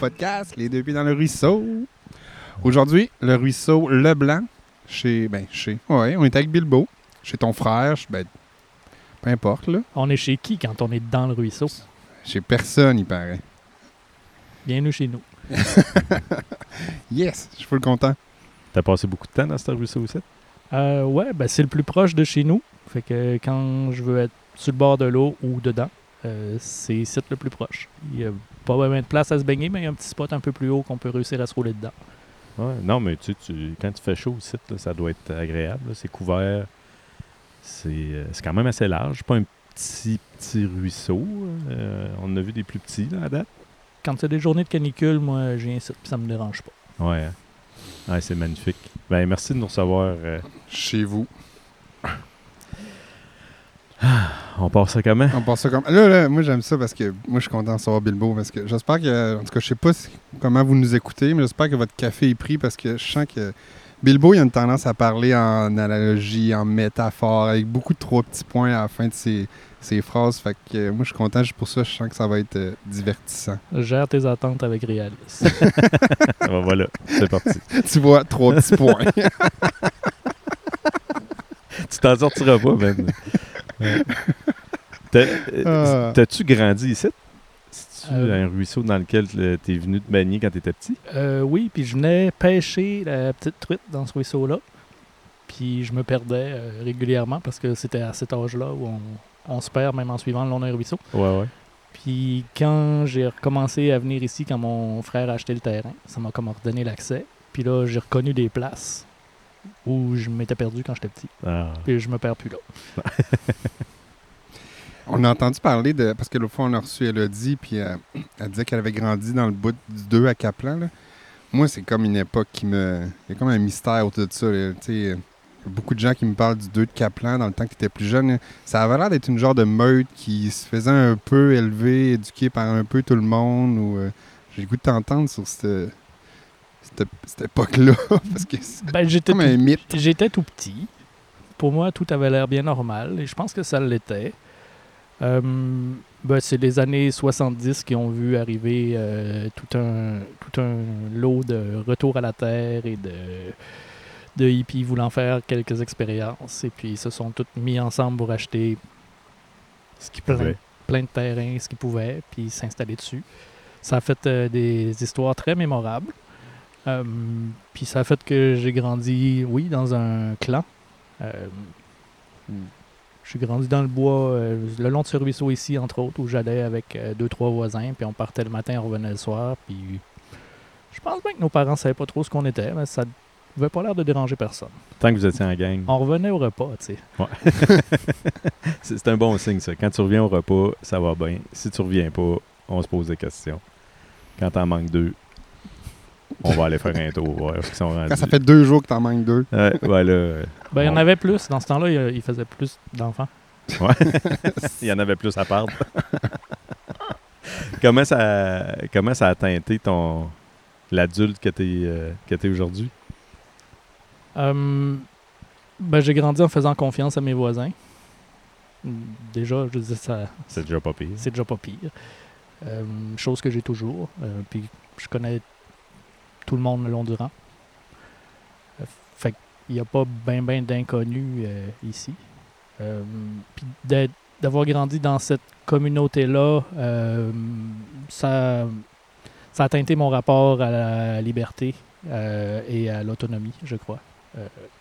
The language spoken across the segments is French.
Podcast Les deux pieds dans le ruisseau. Aujourd'hui, le ruisseau Leblanc, chez. Ben, chez. Ouais, on est avec Bilbo, chez ton frère, ben, peu importe, là. On est chez qui quand on est dans le ruisseau? Chez personne, il paraît. Bienvenue chez nous. Yes, je suis full content. T'as passé beaucoup de temps dans ce ruisseau aussi? Euh, ouais, ben c'est le plus proche de chez nous. Fait que quand je veux être sur le bord de l'eau ou dedans, euh, c'est ici le plus proche. Il n'y a pas vraiment de place à se baigner, mais il y a un petit spot un peu plus haut qu'on peut réussir à se rouler dedans. Ouais, non, mais tu sais, tu- quand tu fais chaud ici, là, ça doit être agréable. C'est couvert. C'est euh, c'est quand même assez large. Pas un petit, petit ruisseau. euh, on en a vu des plus petits là, à date. Quand c'est des journées de canicule, moi, viens ici, puis ça me dérange pas. Ouais. hein. Ouais, c'est magnifique. Ben, merci de nous recevoir. euh. Chez vous. On part ça comment? On passe ça comme. Là, là, moi, j'aime ça parce que moi, je suis content de savoir Bilbo parce que j'espère que. En tout cas, je sais pas si- comment vous nous écoutez, mais j'espère que votre café est pris parce que je sens que. Bilbo, il a une tendance à parler en analogie, en métaphore, avec beaucoup de trois petits points à la fin de ses, ses phrases. Fait que euh, moi, je suis content juste pour ça. Je sens que ça va être euh, divertissant. Gère tes attentes avec Réalis. Ben, voilà, c'est parti. tu vois, trois petits points. tu t'en sortiras pas, Ben. Euh, Ah. T'as-tu grandi ici? C'est-tu Euh. un ruisseau dans lequel tu es venu te baigner quand tu étais petit? Euh, oui, puis je venais pêcher la petite truite dans ce ruisseau-là. Puis je me perdais euh, régulièrement parce que c'était à cet âge-là où on, on se perd même en suivant le long d'un ruisseau. Ouais, ouais. Puis quand j'ai recommencé à venir ici, quand mon frère a acheté le terrain, ça m'a comme redonné l'accès. Puis là, j'ai reconnu des places où je m'étais perdu quand j'étais petit. Ah. Puis je me perds plus là. On a entendu parler de. Parce que l'autre fois, on a reçu Elodie, puis euh, elle disait qu'elle avait grandi dans le bout du 2 à Caplan. là. Moi, c'est comme une époque qui me. Il y a comme un mystère autour de ça. là. Tu sais, il y a beaucoup de gens qui me parlent du 2 de Caplan dans le temps que tu étais plus jeune. Ça avait l'air d'être une genre de meute qui se faisait un peu élever, éduquée par un peu tout le monde. Ou, euh, J'ai le goût de t'entendre sur cette, cette, cette époque-là. parce que c'est Ben, j'étais comme un tout, mythe. j'étais tout petit. Pour moi, tout avait l'air bien normal et je pense que ça l'était. Euh, ben, c'est les années 70 qui ont vu arriver euh, tout, un, tout un lot de retour à la Terre et de, de hippies voulant faire quelques expériences. Et puis ils se sont tous mis ensemble pour acheter Ce qui plein, de terrains, ce qu'ils pouvaient, puis s'installer dessus. Ça a fait euh, des histoires très mémorables. Euh, puis ça a fait que j'ai grandi, oui, dans un clan. Euh, j'ai grandi dans le bois, euh, le long de ce ruisseau ici, entre autres, où j'allais avec euh, deux, trois voisins, puis on partait le matin, on revenait le soir, puis je pense bien que nos parents savaient pas trop ce qu'on était, mais ça n'avait pas l'air de déranger personne. Tant que vous étiez en gang. On revenait au repas, tu sais. C'est c'est un bon signe, ça. Quand tu reviens au repas, ça va bien. Si tu reviens pas, on se pose des questions. Quand t'en manques deux, on va aller faire un tour, voir ce qu'ils sont rendus. Quand ça fait deux jours que t'en manques deux. Ouais, ouais, là, euh, Ben, il y en avait plus. Dans ce temps-là, il faisait plus d'enfants. Ouais. Il y en avait plus à part. comment, ça, comment ça a teinté ton l'adulte que tu es, aujourd'hui? Euh, ben, j'ai grandi en faisant confiance à mes voisins. Déjà, je disais ça, C'est déjà pas pire. c'est déjà pas pire. Euh, chose que j'ai toujours. Euh, puis je connais tout le monde le long du rang. Euh, fait qu'il n'y a pas ben ben d'inconnus euh, ici. Euh, puis d'avoir grandi dans cette communauté-là, ça, ça a teinté mon rapport à la liberté et à l'autonomie, je crois.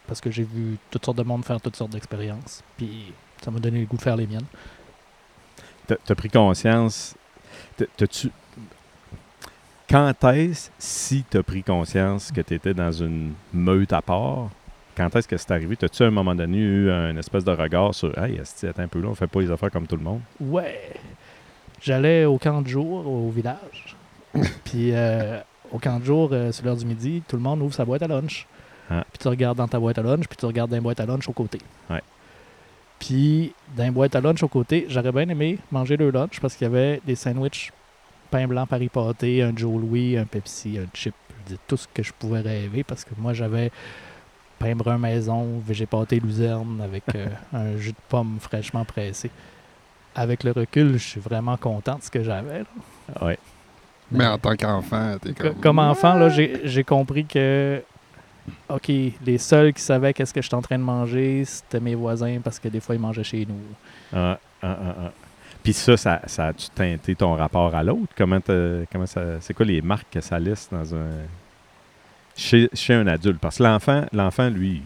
Parce que j'ai vu toutes sortes de monde faire toutes sortes d'expériences. Puis ça m'a donné le goût de faire les miennes. T'as as pris conscience? t'as- T'as-tu. Quand est-ce, si tu as pris conscience que tu étais dans une meute à part, quand est-ce que c'est arrivé? T'as-tu à un moment donné eu un espèce de regard sur Hey, attends un peu là, on fait pas les affaires comme tout le monde? Ouais. J'allais au camp de jour au village. Puis euh, au camp de jour, euh, sur l'heure du midi, tout le monde ouvre sa boîte à lunch. Ah. Puis tu regardes dans ta boîte à lunch, puis tu regardes dans la boîte à lunch au côté. Ouais. Puis dans la boîte à lunch au côté, j'aurais bien aimé manger le lunch parce qu'il y avait des sandwichs pain blanc Paris pâté, un Joe Louis, un Pepsi, un chip. Je dis tout ce que je pouvais rêver parce que moi j'avais pain brun maison, végé pâté luzerne avec euh, un jus de pomme fraîchement pressé. Avec le recul, je suis vraiment content de ce que j'avais. Euh, Ouais. Mais en tant qu'enfant, t'es Co- comme. Comme enfant, là, j'ai j'ai compris que, OK, les seuls qui savaient qu'est-ce que j'étais en train de manger, c'était mes voisins parce que des fois, ils mangeaient chez nous. Ah, ah, ah, ah. Puis ça, ça, ça a-tu teinté ton rapport à l'autre? Comment, t'as- comment ça. C'est quoi les marques que ça laisse dans un. Chez, chez un adulte? Parce que l'enfant, l'enfant, lui,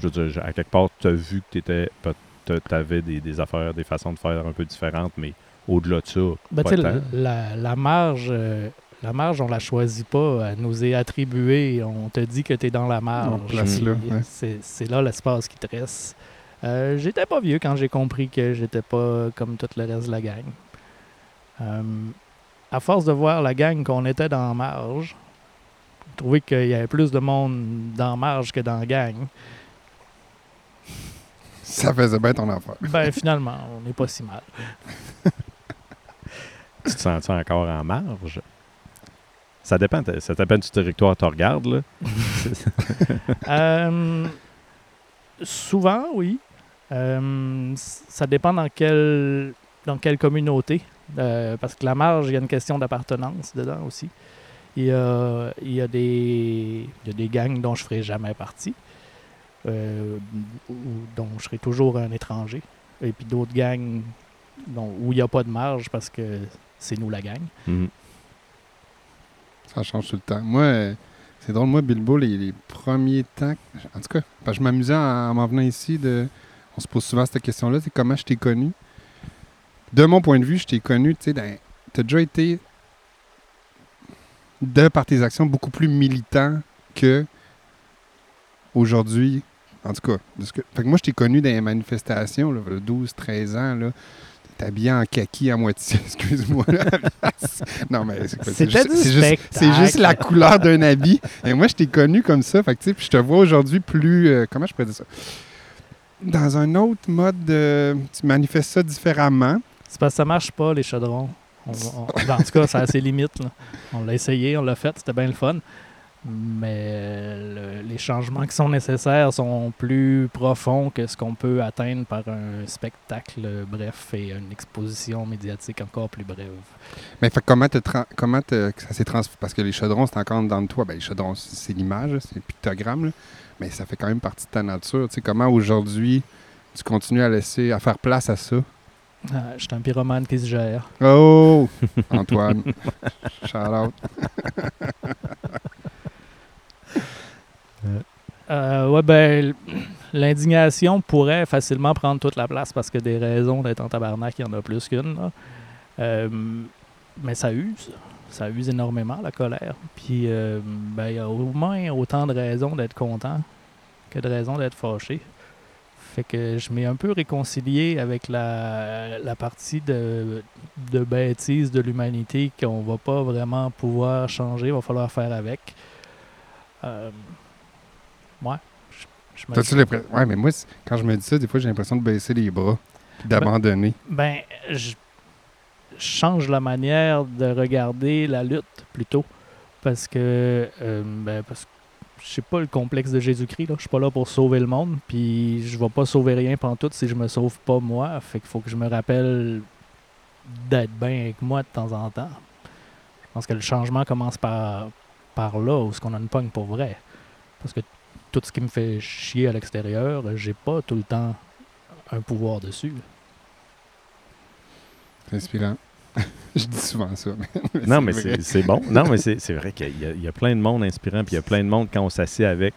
je veux dire, à quelque part, tu as vu que tu avais des, des affaires, des façons de faire un peu différentes, mais au-delà de ça, Ben, pas tu sais, tant. la, la, la marge, euh, la marge, on la choisit pas. Elle nous est attribuée. On te dit que tu es dans la marge. On te place là, Puis ouais. C'est c'est là l'espace qui te reste. Euh, j'étais pas vieux quand j'ai compris que j'étais pas comme tout le reste de la gang. Euh, à force de voir la gang qu'on était dans marge, trouver qu'il y avait plus de monde dans marge que dans la gang, Ça faisait bien ton affaire. ben finalement, on n'est pas si mal. Tu te sens encore en marge? Ça dépend, ça dépend du territoire que tu regardes, là. Euh, souvent, oui. Euh, ça dépend dans quelle, dans quelle communauté. Euh, parce que la marge, il y a une question d'appartenance dedans aussi. Il y a, il y a des, il y a des gangs dont je ne ferai jamais partie, euh, ou dont je serai toujours un étranger. Et puis d'autres gangs dont- où il n'y a pas de marge parce que c'est nous la gang. Mhm. Ça change tout le temps. Moi, euh, c'est drôle, moi, Bilbo, les, les premiers temps. En tout cas, parce que je m'amusais en, en m'en venant ici. De, on se pose souvent cette question-là c'est comment je t'ai connu? De mon point de vue, je t'ai connu, tu sais, t'as déjà été, de par tes actions, beaucoup plus militant que aujourd'hui. En tout cas, de ce que, fait que moi, je t'ai connu dans les manifestations, là, le 12, 13 ans, là. T'es habillé en kaki à moitié, excuse-moi. non, mais c'est juste- juste, juste la couleur d'un habit. Et moi, je t'ai connu comme ça. Fait que, tu sais, puis je te vois aujourd'hui plus. euh, comment je pourrais dire ça? Dans un autre mode, de- tu manifestes ça différemment. C'est parce que ça marche pas, les chaudrons. On- on- ben, en tout cas, ça a ses limites. On l'a essayé, on l'a fait, c'était bien le fun. Mais euh, le- les changements qui sont nécessaires sont plus profonds que ce qu'on peut atteindre par un spectacle bref et une exposition médiatique encore plus brève. Mais fait comment, te comment te- ça s'est transformé? Parce que les chaudrons, c'est encore dans toi. Ben, les chaudrons, c'est l'image, c'est le pictogramme. là. Mais ça fait quand même partie de ta nature. Tu sais, comment aujourd'hui tu continues à laisser, à faire place à ça? Ah, je suis un pyromane qui se gère. Oh! Antoine. Shout out. Euh, ouais, ben, l'indignation pourrait facilement prendre toute la place parce que des raisons d'être en tabarnak, il y en a plus qu'une. Euh, mais ça use. Ça use énormément, la colère. Puis, euh, ben, il y a au moins autant de raisons d'être content que de raisons d'être fâché. Fait que je m'ai un peu réconcilié avec la, la partie de, de bêtise de l'humanité qu'on va pas vraiment pouvoir changer, il va falloir faire avec. Euh, ouais. Je, je me- T'as-tu l'impression- Ouais, mais moi, quand je me dis ça, des fois, j'ai l'impression de baisser les bras puis d'abandonner. Ben, je je change la manière de regarder la lutte plutôt. Parce que, euh, ben, parce que je sais pas le complexe de Jésus-Christ. là. Je suis pas là pour sauver le monde. Puis je vais pas sauver rien tout si je me sauve pas moi. Fait qu'il faut que je me rappelle d'être bien avec moi de temps en temps. Je pense que le changement commence par, par là, où ce qu'on a une pogne pour vrai. Parce que tout ce qui me fait chier à l'extérieur, j'ai pas tout le temps un pouvoir dessus. C'est inspirant. je dis souvent ça. Mais, Non, mais c'est c'est bon. Non, mais c'est c'est vrai qu'il y, a- il y a plein de monde inspirant, puis il y a plein de monde quand on s'assied avec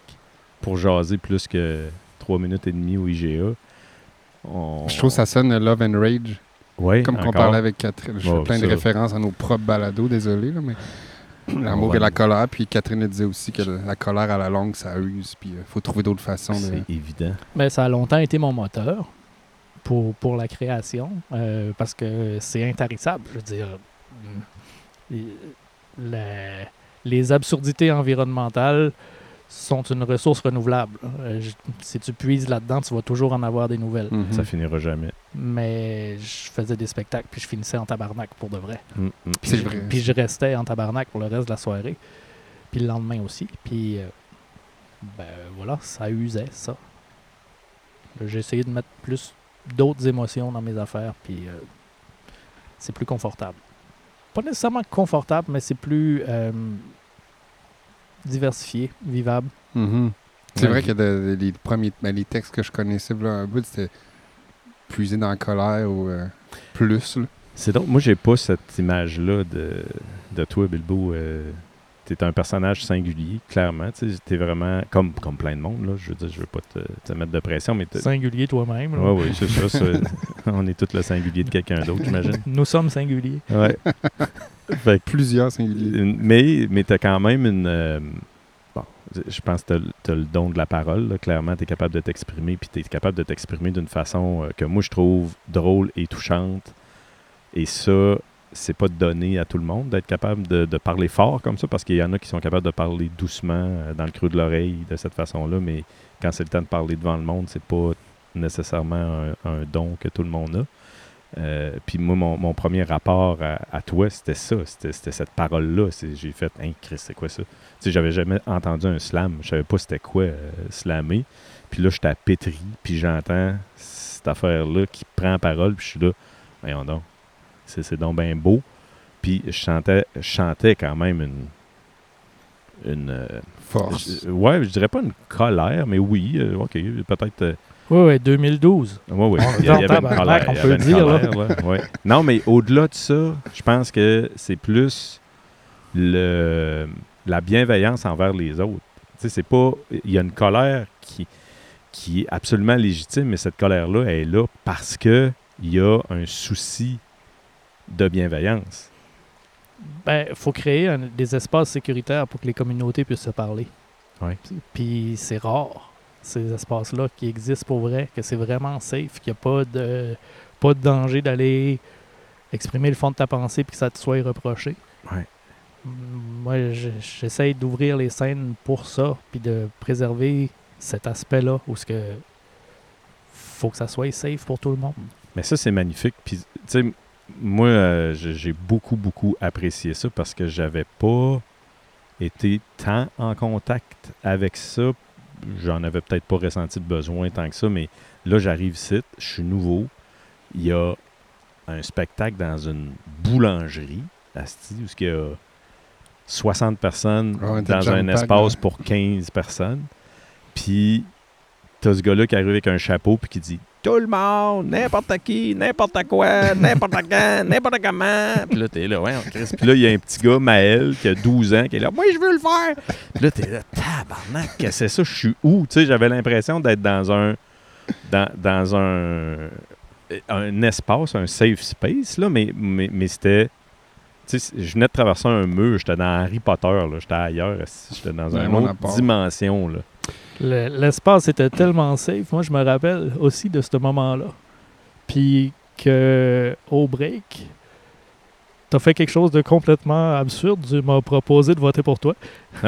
pour jaser plus que trois minutes et demie au IGA. on- Je trouve que ça sonne Love and Rage. Ouais, Comme qu'on parlait avec Catherine. Je fais plein de références à nos propres balados, désolé. Là, mais L'amour et la colère. Puis Catherine disait aussi que la colère à la longue, ça use. Puis il faut trouver d'autres façons de. C'est évident. Ben, ça a longtemps été mon moteur pour, pour la création, euh, parce que c'est intarissable. Je veux dire, mm, la- les absurdités environnementales sont une ressource renouvelable. Euh, je- si tu puises là-dedans, tu vas toujours en avoir des nouvelles. Mhm. Ça finira jamais. Mais je faisais des spectacles, puis je finissais en tabarnak pour de vrai. Mm, mm. Puis C'est je- vrai. Puis je restais en tabarnak pour le reste de la soirée. Puis le lendemain aussi. Puis, euh, ben voilà, ça usait, ça. J'ai essayé de mettre plus d'autres émotions dans mes affaires, puis euh, c'est plus confortable. pas nécessairement confortable, mais c'est plus euh, diversifié, vivable. Mhm. C'est vrai que de- de- les premiers ben, les textes que je connaissais, là, un bout, c'était puiser dans la colère ou euh, plus. là. C'est donc, moi, j'ai pas cette image-là de, de toi, Bilbo. Euh, t'es un personnage singulier, clairement. Tu t'es vraiment comme, comme plein de monde, là. Je veux dire, je veux pas te, te mettre de pression, mais Singulier toi-même. là. Ouais, oui, c'est ça. c'est- on est tous le singulier de quelqu'un d'autre, j'imagine. Nous sommes singuliers. Que Plusieurs singuliers. Une- Mais, mais tu as quand même une. euh, bon, je pense que tu as, le don de la parole. là. Clairement, tu es capable de t'exprimer. Puis tu es capable de t'exprimer d'une façon euh, que moi, je trouve drôle et touchante. Et ça, c'est pas donné à tout le monde d'être capable de, parler fort comme ça, parce qu'il y en a qui sont capables de parler doucement, euh, dans le creux de l'oreille, de cette façon-là. Mais quand c'est le temps de parler devant le monde, c'est pas nécessairement un, don que tout le monde a. Euh, puis moi, mon, premier rapport à, toi, c'était ça. C'était cette parole-là. J'ai fait, hein, Chris, c'est quoi ça? Tu j'avais jamais entendu un slam. Je savais pas c'était quoi euh, slammer. Puis là, j'étais à pétri, puis j'entends cette affaire-là qui prend parole, puis je suis là, voyons donc. C'est c'est donc bien beau. Puis je chantais, je chantais quand même une. Une. euh, Force. je- ouais, je dirais pas une colère, mais oui, euh, ok, peut-être. euh, Oui, oui, 2012. oui, oui. Il y, avait une colère. on peut dire, là. colère, là, ouais. Non, mais au-delà de ça, je pense que c'est plus le, la bienveillance envers les autres. Tu sais, c'est pas. Il y a une colère qui, qui est absolument légitime, mais cette colère-là, elle est là parce que il y a un souci de bienveillance. Ben, faut créer un- des espaces sécuritaires pour que les communautés puissent se parler. Ouais. Puis c'est rare, ces espaces-là qui existent pour vrai, que c'est vraiment safe, qu'il n'y a pas de, pas de danger d'aller exprimer le fond de ta pensée puis que ça te soit reproché. Mm, Moi, je- j'essaye d'ouvrir les scènes pour ça, puis de préserver cet aspect-là où ce que faut que ça soit safe pour tout le monde. Mais ça, c'est magnifique. Puis, tu sais, moi, euh, j'ai beaucoup, beaucoup apprécié ça parce que j'avais pas été tant en contact avec ça. J'en avais peut-être pas ressenti de besoin tant que ça, mais là, j'arrive ici, je suis nouveau. Il y a un spectacle dans une boulangerie, asti, où il y a 60 personnes Ah dans un espace là. pour 15 personnes. Puis, t'as ce gars-là qui arrive avec un chapeau puis qui dit Tout le monde, n'importe qui, n'importe quoi, n'importe quand, n'importe comment. Puis là, t'es là, ouais, on Christ. Puis là, il y a un petit gars, Maël, qui a 12 ans, qui est là Moi, je veux le faire. Puis là, t'es là, tabarnak, qu'est-ce que c'est ça Je suis où? Tu sais, j'avais l'impression d'être dans un. Dans, dans un. Un espace, un safe space, là, mais, mais, mais c'était. Tu sais, je venais de traverser un mur, j'étais dans Harry Potter, là, j'étais ailleurs, j'étais dans une mon autre dimension. Là. Le- L'espace était tellement safe. Moi, je me rappelle aussi de ce moment-là. Puis que au break, t'as fait quelque chose de complètement absurde. Tu m'as proposé de voter pour toi.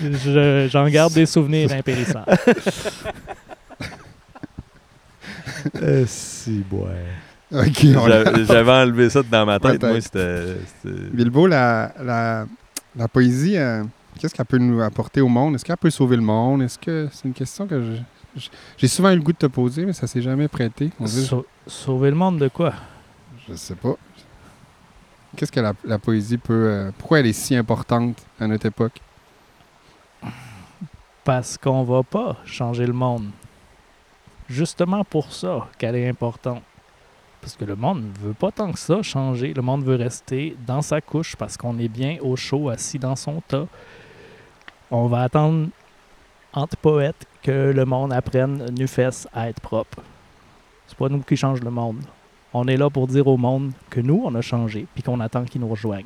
Je- J'en garde des souvenirs impérissables. si, ouais. J'avais enlevé ça dans ma tête. Moi, c'était. Bilbo, la, la, la poésie, euh, qu'est-ce qu'elle peut nous apporter au monde? Est-ce qu'elle peut sauver le monde? Est-ce que c'est une question que j'ai souvent eu le goût de te poser, mais ça s'est jamais prêté. On dirait- Sau- sauver le monde de quoi? je sais pas. Qu'est-ce que la, la poésie peut... euh, pourquoi elle est si importante à notre époque? Parce qu'on va pas changer le monde. Justement pour ça qu'elle est importante. Parce que le monde ne veut pas tant que ça changer. Le monde veut rester dans sa couche parce qu'on est bien au chaud, assis dans son tas. On va attendre, entre poètes, que le monde apprenne nu fesse à être propre. C'est pas nous qui change le monde. On est là pour dire au monde que nous, on a changé, puis qu'on attend qu'ils nous rejoignent.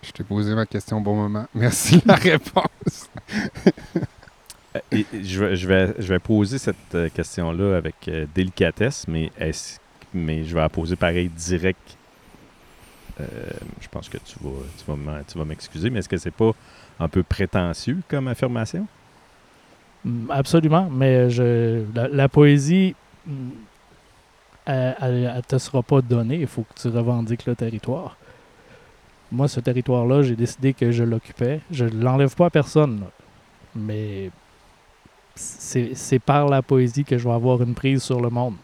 Je t'ai posé ma question au bon moment. Merci de la réponse. Euh, je, je, vais, je vais poser cette euh, question-là avec euh, délicatesse, mais, mais je vais la poser pareil direct. Je pense que tu vas, tu vas tu vas m'excuser, mais est-ce que c'est pas un peu prétentieux comme affirmation? Mm, Absolument, mais je, la, poésie, mm, elle, elle te sera pas donnée. Il faut que tu revendiques le territoire. Moi, ce territoire-là, j'ai décidé que je l'occupais. Je ne l'enlève pas à personne, mais c'est par la poésie que je vais avoir une prise sur le monde.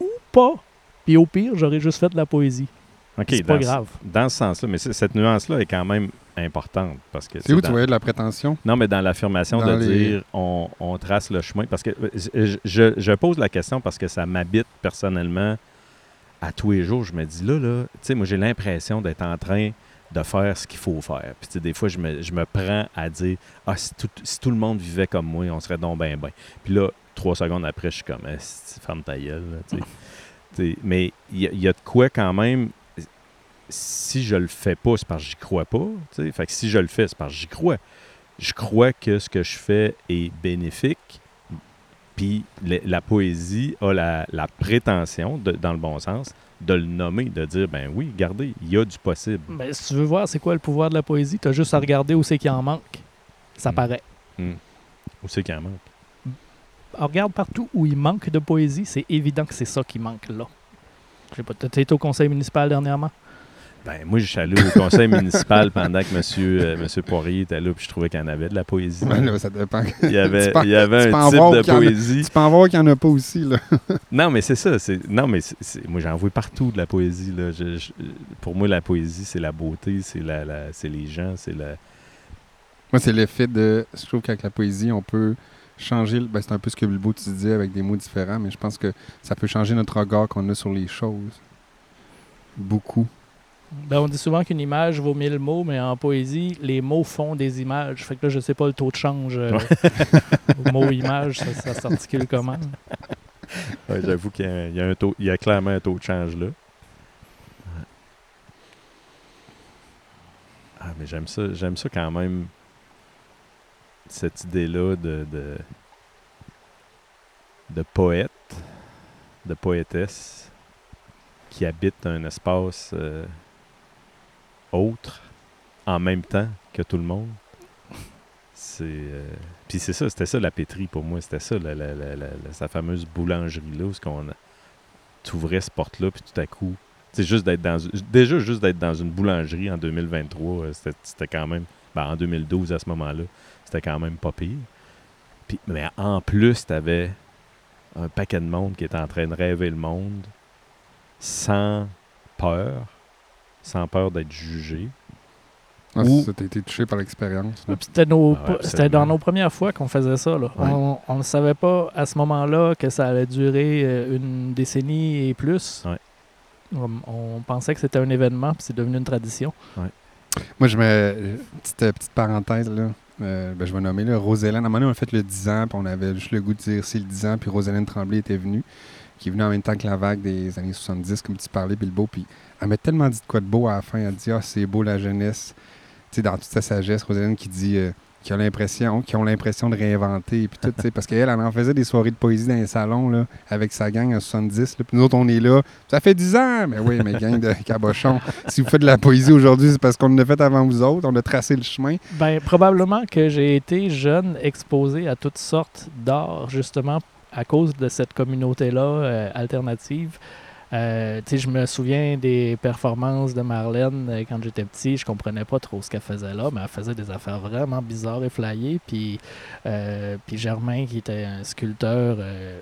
Ou pas. Puis au pire, j'aurais juste fait de la poésie. OK, c'est pas dans, ce- grave. dans ce sens-là. Mais cette nuance-là est quand même importante. parce que C'est où dans- tu voyais de la prétention? Non, mais dans l'affirmation de les- dire on, on trace le chemin. Parce que euh, je, je- je pose la question parce que ça m'habite personnellement à tous les jours. Je me dis là, là, tu sais, moi j'ai l'impression d'être en train de faire ce qu'il faut faire. Puis des fois, je me, je me prends à dire Ah, si tout, si tout le monde vivait comme moi, on serait donc ben ben. Puis là, trois secondes après, je suis comme Eh, ferme ta gueule. là, mais il y, a- il y a de quoi quand même. Si je le fais pas, c'est parce que j'y crois pas. Fait que si je le fais, c'est parce que j'y crois je crois que ce que je fais est bénéfique. Puis la poésie a la, la prétention, de- dans le bon sens, de le nommer, de dire ben oui, regardez, il y a du possible. Ben, si tu veux voir c'est quoi le pouvoir de la poésie, tu as juste à regarder où c'est qu'il en manque. Ça Mm. paraît. Où c'est qu'il en manque? Alors, regarde partout où il manque de poésie, c'est évident que c'est ça qui manque là. Je sais pas, été au conseil municipal dernièrement? Ben moi, je suis allé au conseil municipal pendant que monsieur, euh, monsieur Poirier était là, puis je trouvais qu'il y en avait de la poésie. Ben là, ça dépend. Il y avait, il y avait un type de en a- poésie. Tu peux en voir qu'il n'y en a pas aussi, là. Non, mais c'est ça. Non, mais moi, j'en vois partout de la poésie. Là. Je- je- pour moi, la poésie, c'est la beauté, c'est la, la- c'est les gens, c'est la. Moi, c'est l'effet de. Je trouve qu'avec la poésie, on peut changer. Ben, c'est un peu ce que Bilbo tu disais avec des mots différents, mais je pense que ça peut changer notre regard qu'on a sur les choses. Beaucoup. Ben, on dit souvent qu'une image vaut mille mots, mais en poésie, les mots font des images. Fait que là, je sais pas le taux de change. euh, au mot image, ça, ça s'articule comment? Ouais, J'avoue qu'il y y a y clairement un taux de change là. Ouais. Ah, mais j'aime ça, j'aime ça quand même. Cette idée-là de, de, de poète, de poétesse, qui habite un espace euh, autre en même temps que tout le monde. C'est. euh, Puis c'est ça, c'était ça la pétrie pour moi. C'était ça, la, la- la- sa fameuse boulangerie-là, où on tu ouvrais cette porte-là, puis tout à coup. C'est juste d'être dans. Déjà, juste d'être dans une boulangerie en 2023, euh, c'était c'était quand même. Ben, en 2012, à ce moment-là, c'était quand même pas pire. Puis, mais en plus, t'avais un paquet de monde qui était en train de rêver le monde sans peur, sans peur d'être jugé. Ah, Ou- ça, été touché par l'expérience. C'était Ah c'était dans nos premières fois qu'on faisait ça. Là. Ouais. On ne savait pas à ce moment-là que ça allait durer euh, une décennie et plus. Ouais. On, on pensait que c'était un événement, puis c'est devenu une tradition. Moi, je me. Petite, euh, petite parenthèse, là. Euh, ben, je vais nommer, là. Rosalène. À un moment donné, on a fait le 10 ans, puis on avait juste le goût de dire c'est le 10 ans, puis Rosalène Tremblay était venue, qui est venue en même temps que la vague des années 70, comme tu parlais, Bilbo. Puis elle m'a tellement dit de quoi de beau à la fin. Elle dit Ah, c'est beau la jeunesse. Tu sais, dans toute sa sagesse, Rosalène qui dit. euh, a l'impression, qui ont l'impression de réinventer, puis tout, parce qu'elle, elle en faisait des soirées de poésie dans les salons, là, avec sa gang en 70, là, nous autres, on est là, ça fait 10 ans, mais oui, mais gang de cabochons, si vous faites de la poésie aujourd'hui, c'est parce qu'on l'a fait avant vous autres, on a tracé le chemin. Ben, probablement que j'ai été jeune, exposé à toutes sortes d'art, justement, à cause de cette communauté-là euh, alternative. Euh, je me souviens des performances de Marlène euh, quand j'étais petit. Je comprenais pas trop ce qu'elle faisait là, mais elle faisait des affaires vraiment bizarres et flyées. Puis, euh, puis Germain, qui était un sculpteur euh,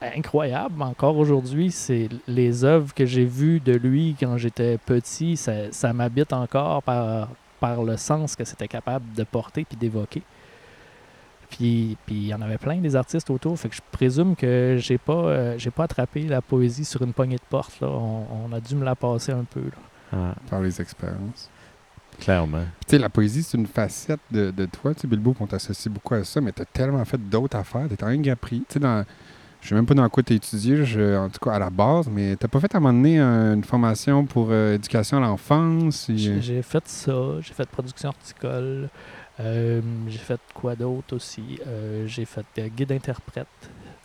incroyable encore aujourd'hui, c'est les œuvres que j'ai vues de lui quand j'étais petit, ça, ça m'habite encore par, par le sens que c'était capable de porter puis d'évoquer. Puis puis il y en avait plein des artistes autour, fait que je présume que j'ai pas euh, j'ai pas attrapé la poésie sur une poignée de porte là. On, on a dû me la passer un peu là. Ah, par les expériences. clairement. Tu sais, la poésie, c'est une facette de, de toi, tu sais, Bilbo, qu'on t'associe beaucoup à ça, mais t'as tellement fait d'autres affaires, t'es en Gapri. Tu sais, dans... Je sais même pas dans quoi t'as étudié, je- en tout cas à la base, mais t'as pas fait à un moment donné un- une formation pour euh, éducation à l'enfance? et, euh, J'ai j'ai fait ça, j'ai fait production horticole, euh, j'ai fait quoi d'autre aussi? Euh, j'ai fait euh, guide interprète,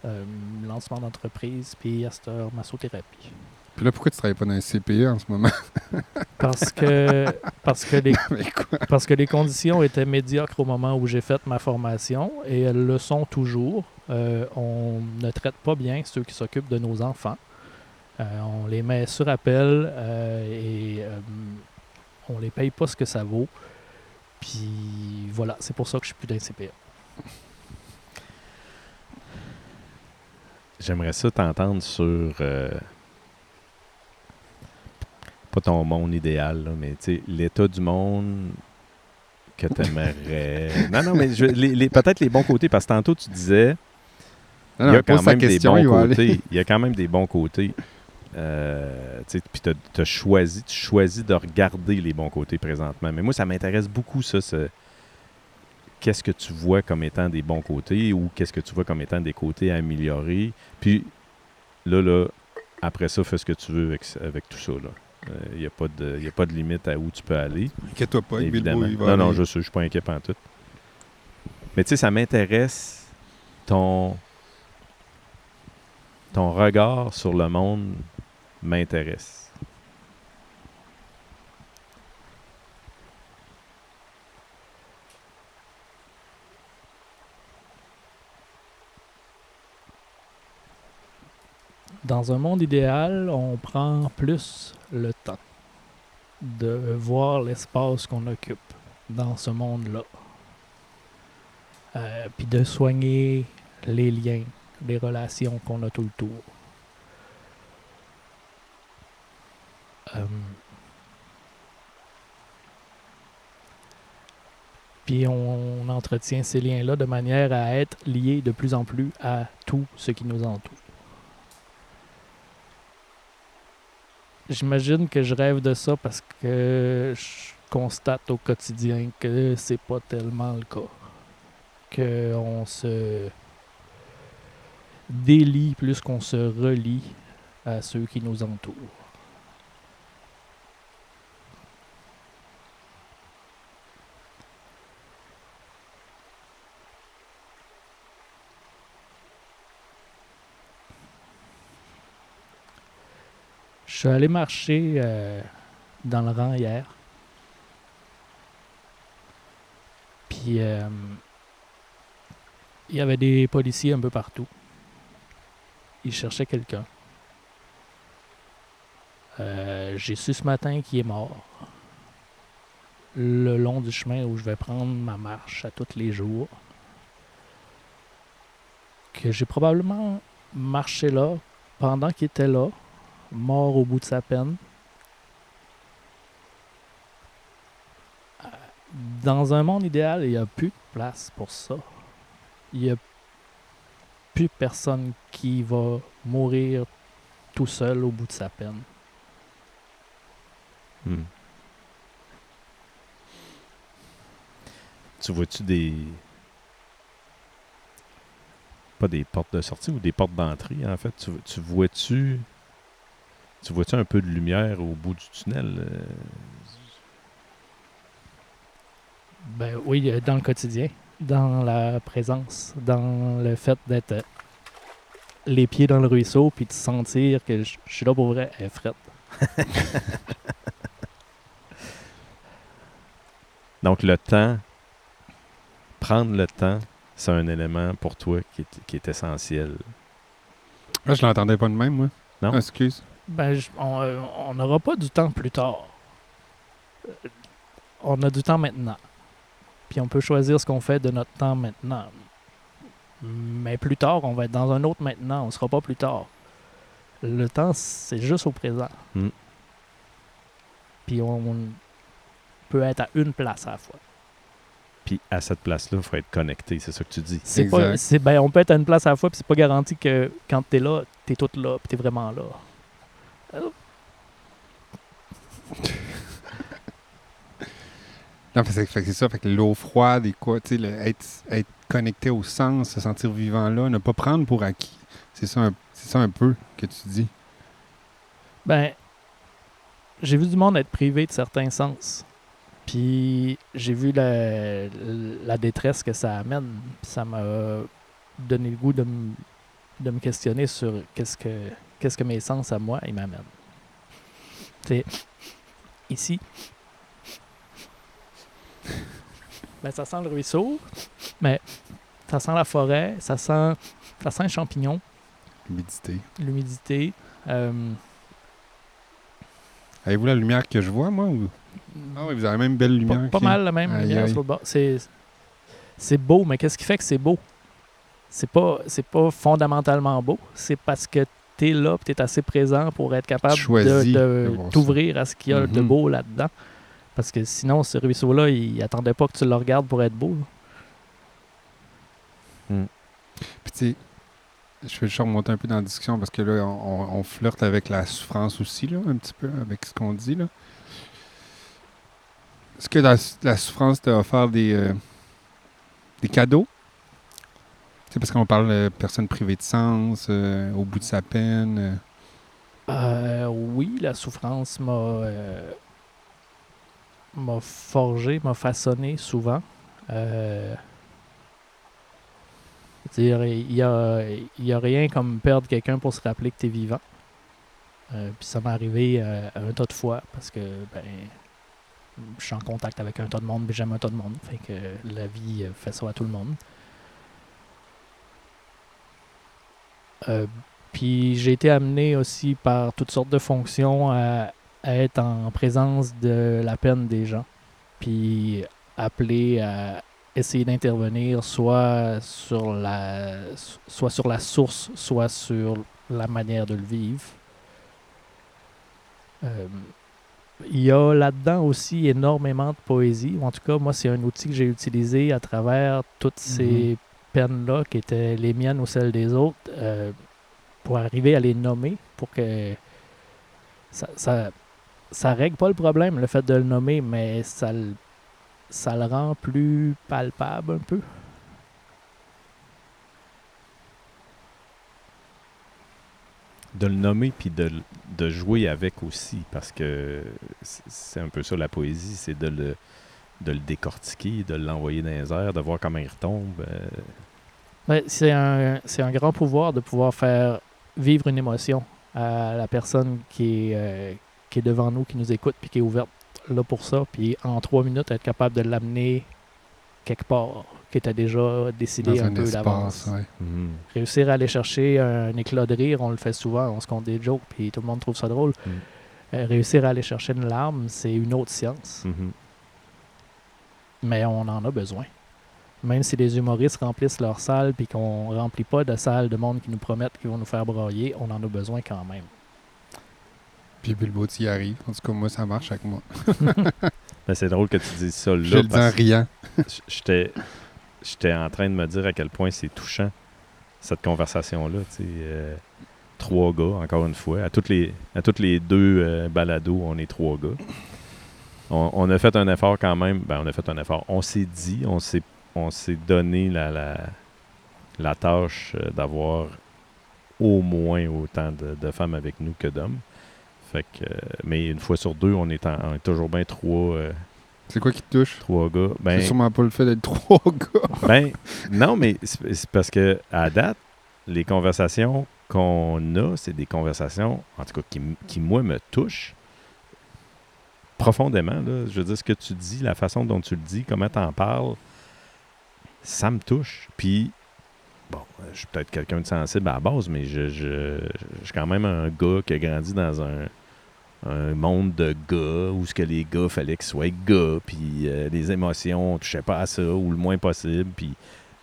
euh, lancement d'entreprise, puis heure, massothérapie. Puis là, pourquoi tu travailles pas dans un CPE en ce moment? Parce que, parce que les? Parce que les conditions étaient médiocres au moment où j'ai fait ma formation et elles le sont toujours. Euh, on ne traite pas bien ceux qui s'occupent de nos enfants. Euh, on les met sur appel euh, et euh, on les paye pas ce que ça vaut. Puis voilà, c'est pour ça que je suis plus d'un CPA. J'aimerais ça t'entendre sur. euh, pas ton monde idéal, là, mais tu sais, l'état du monde que tu aimerais. non, non, mais je- les- les- peut-être les bons côtés, parce que tantôt tu disais. Non, il y a quand même des bons côtés. Il y a quand même des bons côtés. Euh, puis tu as choisi, tu choisis de regarder les bons côtés présentement. Mais moi, ça m'intéresse beaucoup, ça. ce- Qu'est-ce que tu vois comme étant des bons côtés ou qu'est-ce que tu vois comme étant des côtés à améliorer. Puis là, là, après ça, fais ce que tu veux avec, avec tout ça. Il n'y a, pas de- y a pas de limite à où tu peux aller. Inquiète-toi pas, Bilbo, Évidemment. il va Non, non, je sais, je suis pas inquiet tout. Mais tu sais, ça m'intéresse ton ton regard sur le monde m'intéresse. Dans un monde idéal, on prend plus le temps de voir l'espace qu'on occupe dans ce monde-là. Euh, Puis de soigner les liens, les relations qu'on a tout le tour. Puis on, entretient ces liens-là de manière à être liés de plus en plus à tout ce qui nous entoure. J'imagine que je rêve de ça parce que je constate au quotidien que c'est pas tellement le cas. Que on se délie plus qu'on se relie à ceux qui nous entourent. Je suis allé marcher euh, dans le rang hier. Puis euh, il y avait des policiers un peu partout. Ils cherchaient quelqu'un. Euh, J'ai su ce matin qu'il est mort. Le long du chemin où je vais prendre ma marche à tous les jours. Que j'ai probablement marché là pendant qu'il était là mort au bout de sa peine. Dans un monde idéal, il n'y a plus de place pour ça. Il n'y a plus personne qui va mourir tout seul au bout de sa peine. Hmm. Tu vois-tu des. Pas des portes de sortie ou des portes d'entrée, en fait? Tu vois-tu. Tu vois-tu un peu de lumière au bout du tunnel? euh? Ben oui, euh, dans le quotidien, dans la présence, dans le fait d'être euh, les pieds dans le ruisseau puis de sentir que je suis là pour vrai, elle est frette. Donc, le temps, prendre le temps, c'est un élément pour toi qui est, qui est essentiel. Ah, je l'entendais pas de même, moi. Non? Ah, excuse. Ben, je- on euh, on n'aura pas du temps plus tard. Euh, On a du temps maintenant. Puis on peut choisir ce qu'on fait de notre temps maintenant. Mais plus tard, on va être dans un autre maintenant. On sera pas plus tard. Le temps, c'est juste au présent. Mm. Puis on, on peut être à une place à la fois. Puis à cette place-là, il faut être connecté, c'est ça que tu dis. C'est pas, Exact. c'est, ben, on peut être à une place à la fois, puis c'est pas garanti que quand t'es là, t'es tout là, puis t'es vraiment là. Non, c'est ça. Fait que l'eau froide et quoi, tu sais, être, connecté au sens, se sentir vivant là, ne pas prendre pour acquis. C'est ça, ça un peu que tu dis. Ben, j'ai vu du monde être privé de certains sens. Puis j'ai vu la, détresse que ça amène. Ça m'a donné le goût de de me questionner sur qu'est-ce que, qu'est-ce que mes sens à moi, ils m'amènent. Sais, ici, ben, ça sent le ruisseau, mais ça sent la forêt, ça sent, ça sent les champignons, L'humidité. l'humidité. euh, Avez-vous la lumière que je vois, moi? Ou... Ah oui, vous avez la même belle lumière. Pas, mal la même Aïe, lumière aïe. sur le bord. C'est, c'est beau, mais qu'est-ce qui fait que c'est beau? C'est pas, c'est pas fondamentalement beau. C'est parce que tu es là, tu es assez présent pour être capable de, t'ouvrir à ce qu'il y a de Mhm. beau là-dedans. Parce que sinon, ce ruisseau-là, il attendait pas que tu le regardes pour être beau. là. Puis tu sais, je vais juste remonter un peu dans la discussion parce que là, on, on- on flirte avec la souffrance aussi, là, un petit peu, avec ce qu'on dit, là. Est-ce que la, la souffrance t'a offert des, euh, des cadeaux? C'est parce qu'on parle de personne privée de sens, euh, au bout de sa peine. euh. Euh, oui, la souffrance m'a euh, m'a forgé, m'a façonné souvent. Dire, il y a, y a rien comme perdre quelqu'un pour se rappeler que tu es vivant. Puis ça m'est arrivé un tas de fois parce que ben, je suis en contact avec un tas de monde, mais j'aime un tas de monde. Fait que la vie fait ça à tout le monde. Euh, puis j'ai été amené aussi par toutes sortes de fonctions à, être en présence de la peine des gens. Puis appelé à essayer d'intervenir soit sur la soit sur la source, soit sur la manière de le vivre. Euh, il y a là-dedans aussi énormément de poésie. En tout cas, moi, c'est un outil que j'ai utilisé à travers toutes ces peines-là, qui étaient les miennes ou celles des autres, euh, pour arriver à les nommer, pour que ça, ça, règle pas le problème, le fait de le nommer, mais ça le, ça le rend plus palpable un peu. De le nommer puis de, de jouer avec aussi, parce que c'est un peu ça la poésie, c'est de le, de le décortiquer, de l'envoyer dans les airs, de voir comment il retombe. euh, Ouais, c'est un, c'est un grand pouvoir de pouvoir faire vivre une émotion à la personne qui est, euh, qui est devant nous, qui nous écoute, puis qui est ouverte là pour ça, puis en trois minutes, être capable de l'amener quelque part, qui était déjà décidé un, un peu espace, d'avance. ouais. mhm. Réussir à aller chercher un éclat de rire, on le fait souvent, on se compte des jokes, puis tout le monde trouve ça drôle. Mm. Euh, réussir à aller chercher une larme, c'est une autre science, Mhm. Mais on en a besoin. Même si les humoristes remplissent leur salle puis qu'on remplit pas de salles de monde qui nous promettent qu'ils vont nous faire brailler, on en a besoin quand même. Puis Bilbo, tu y arrives. En tout cas, moi, ça marche avec moi. Ben, c'est drôle que tu dises ça là. Je le dis en riant. J'étais j'étais en train de me dire à quel point c'est touchant, cette conversation-là. euh, trois gars, encore une fois. À toutes les, à toutes les deux euh, balados, on est trois gars. On, on a fait un effort quand même. Ben, on a fait un effort. On s'est dit, on s'est, on s'est donné la, la, la tâche euh, d'avoir au moins autant de, de femmes avec nous que d'hommes. Fait que, euh, mais une fois sur deux, on est, en- on est toujours bien trois, euh, C'est quoi qui te touche? trois gars. Ben, C'est sûrement pas le fait d'être trois gars. ben, non, mais c'est c'est parce que à date, les conversations qu'on a, c'est des conversations, en tout cas, qui, qui, moi, me touchent profondément. Là. Je veux dire, ce que tu dis, la façon dont tu le dis, comment tu en parles, ça me touche. Puis, bon, je suis peut-être quelqu'un de sensible à la base, mais je, je, je suis quand même un gars qui a grandi dans un, monde de gars où ce que les gars fallait qu'ils soient gars, puis euh, les émotions, on touchait pas à ça ou le moins possible, puis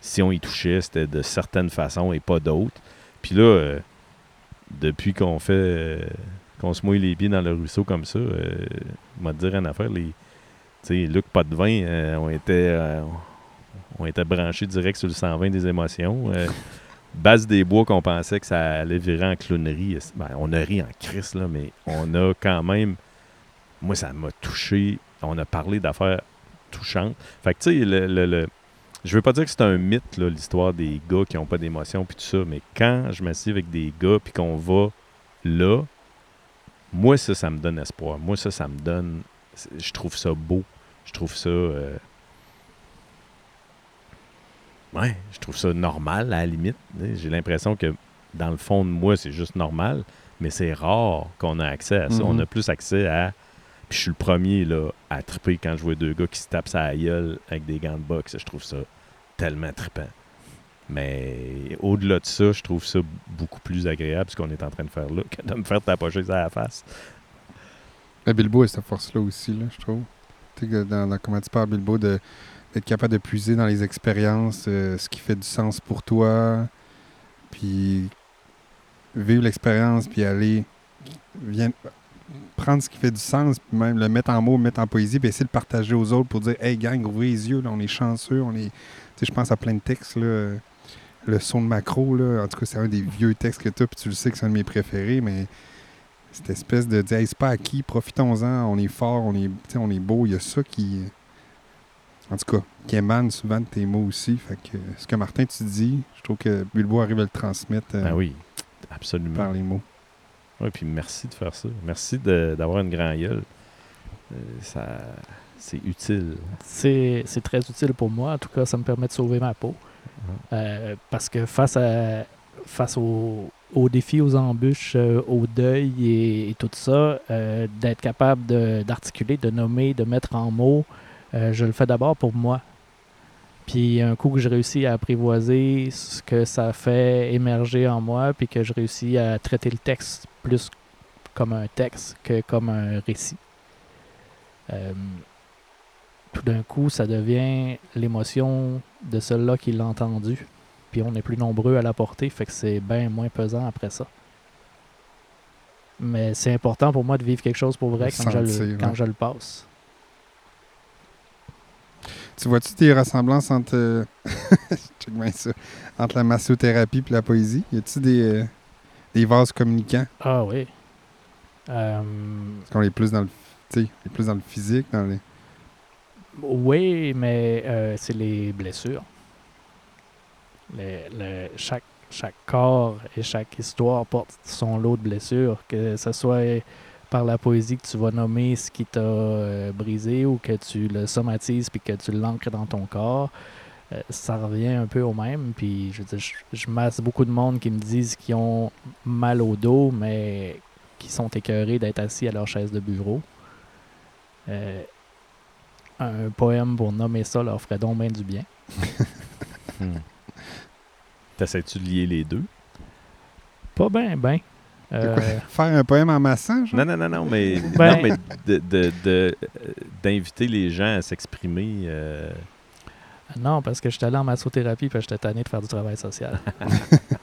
si on y touchait, c'était de certaines façons et pas d'autres. Puis là, euh, depuis qu'on fait, euh, qu'on se mouille les pieds dans le ruisseau comme ça, euh, on va te dire une affaire, les, sais, Luc Potvin, euh, on était, euh, on était branchés direct sur le 120 des émotions. Euh, Base des bois qu'on pensait que ça allait virer en clownerie. Ben, on a ri en crise, là, mais on a quand même. Moi, ça m'a touché. On a parlé d'affaires touchantes. Fait que, tu sais, le, le- le- je veux pas dire que c'est un mythe, l'histoire des gars qui ont pas d'émotion puis tout ça, mais quand je m'assieds avec des gars puis qu'on va là, moi, ça, ça me donne espoir. Moi, ça, ça me donne. Je trouve ça beau. Je trouve ça. euh, Ouais, je trouve ça normal à la limite. J'ai l'impression que dans le fond de moi, c'est juste normal, mais c'est rare qu'on a accès à ça. Mhm. On a plus accès à. Puis je suis le premier là, à triper quand je vois deux gars qui se tapent sa gueule avec des gants de boxe. Je trouve ça tellement trippant. Mais au-delà de ça, je trouve ça beaucoup plus agréable ce qu'on est en train de faire là que de me faire tapocher ça à la face. Mais Bilbo a cette force-là aussi, là, je trouve. Tu sais, dans, dans comment tu parles, Bilbo, de- être capable de puiser dans les expériences, euh, ce qui fait du sens pour toi, puis vivre l'expérience, puis aller prendre ce qui fait du sens, puis même le mettre en mots, le mettre en poésie, puis essayer de le partager aux autres pour dire Hey gang, ouvrez les yeux, on est chanceux, on est. Tu sais, je pense à plein de textes, là. Le son de macro, là. En tout cas, c'est un des vieux textes que tu as, puis tu le sais que c'est un de mes préférés, mais cette espèce de dire hey, c'est pas acquis, profitons-en, on est fort, on est, tu sais, on est beau, il y a ça qui. En tout cas, qui émane souvent de tes mots aussi. Fait que ce que Martin, tu dis, je trouve que Bilbo arrive à le transmettre euh, Ben oui, absolument. par les mots. Oui, puis merci de faire ça. Merci de- d'avoir une grand gueule. Euh, ça, c'est utile. C'est c'est très utile pour moi. En tout cas, ça me permet de sauver ma peau. Euh, parce que face à face aux, défis, aux embûches, euh, au deuil et, tout ça, euh, d'être capable de- d'articuler, de, nommer, de mettre en mots, euh, je le fais d'abord pour moi. Puis un coup que je réussis à apprivoiser ce que ça fait émerger en moi, puis que je réussis à traiter le texte plus comme un texte que comme un récit. Tout d'un coup, ça devient l'émotion de celui-là qui l'a entendu. Puis on est plus nombreux à la porter, fait que c'est bien moins pesant après ça. Mais c'est important pour moi de vivre quelque chose pour vrai quand, je, le, Sentir, quand ouais. je le passe. Tu vois-tu tes ressemblances entre. euh, ça. Entre la massothérapie et la poésie? Y a-tu des, euh, des vases communicants? Ah oui. Euh, Parce qu'on est plus dans le. Tu sais, plus dans le physique, dans les. Oui, mais euh, c'est les blessures. Les- le- chaque, corps et chaque histoire porte son lot de blessures, que ce soit par la poésie que tu vas nommer ce qui t'a euh, brisé ou que tu le somatises puis que tu l'ancres dans ton corps. euh, ça revient un peu au même. Puis je, masse beaucoup de monde qui me disent qu'ils ont mal au dos, mais qui sont écœurés d'être assis à leur chaise de bureau. Un poème pour nommer ça leur ferait donc bien du bien. Hmm. T'essaies-tu de lier les deux? Pas bien, ben. Euh, quoi? Faire un poème en massant, genre? Non, non, non, non, mais, Ben- non, mais de- de- de- euh, d'inviter les gens à s'exprimer. euh, non, parce que j'étais allé en massothérapie et j'étais tanné de faire du travail social.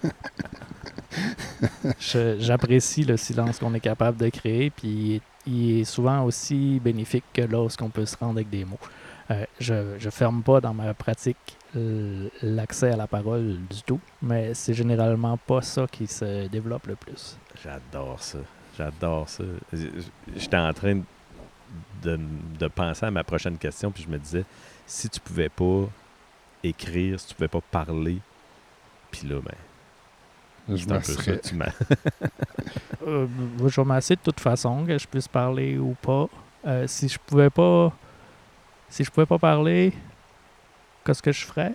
J'apprécie le silence qu'on est capable de créer, puis il est souvent aussi bénéfique que lorsqu'on peut se rendre avec des mots. Euh, je, je ferme pas dans ma pratique l'accès à la parole du tout, mais c'est généralement pas ça qui se développe le plus. J'adore ça. J'adore ça. J'étais en train de, de penser à ma prochaine question, puis je me disais, si tu pouvais pas écrire, si tu pouvais pas parler, puis là, ben, Je c'est un peu ça. masserais. Tu m'as- Euh, je vais m'asseoir de toute façon, que je puisse parler ou pas. Euh, si je pouvais pas. Si je pouvais pas parler, qu'est-ce que je ferais?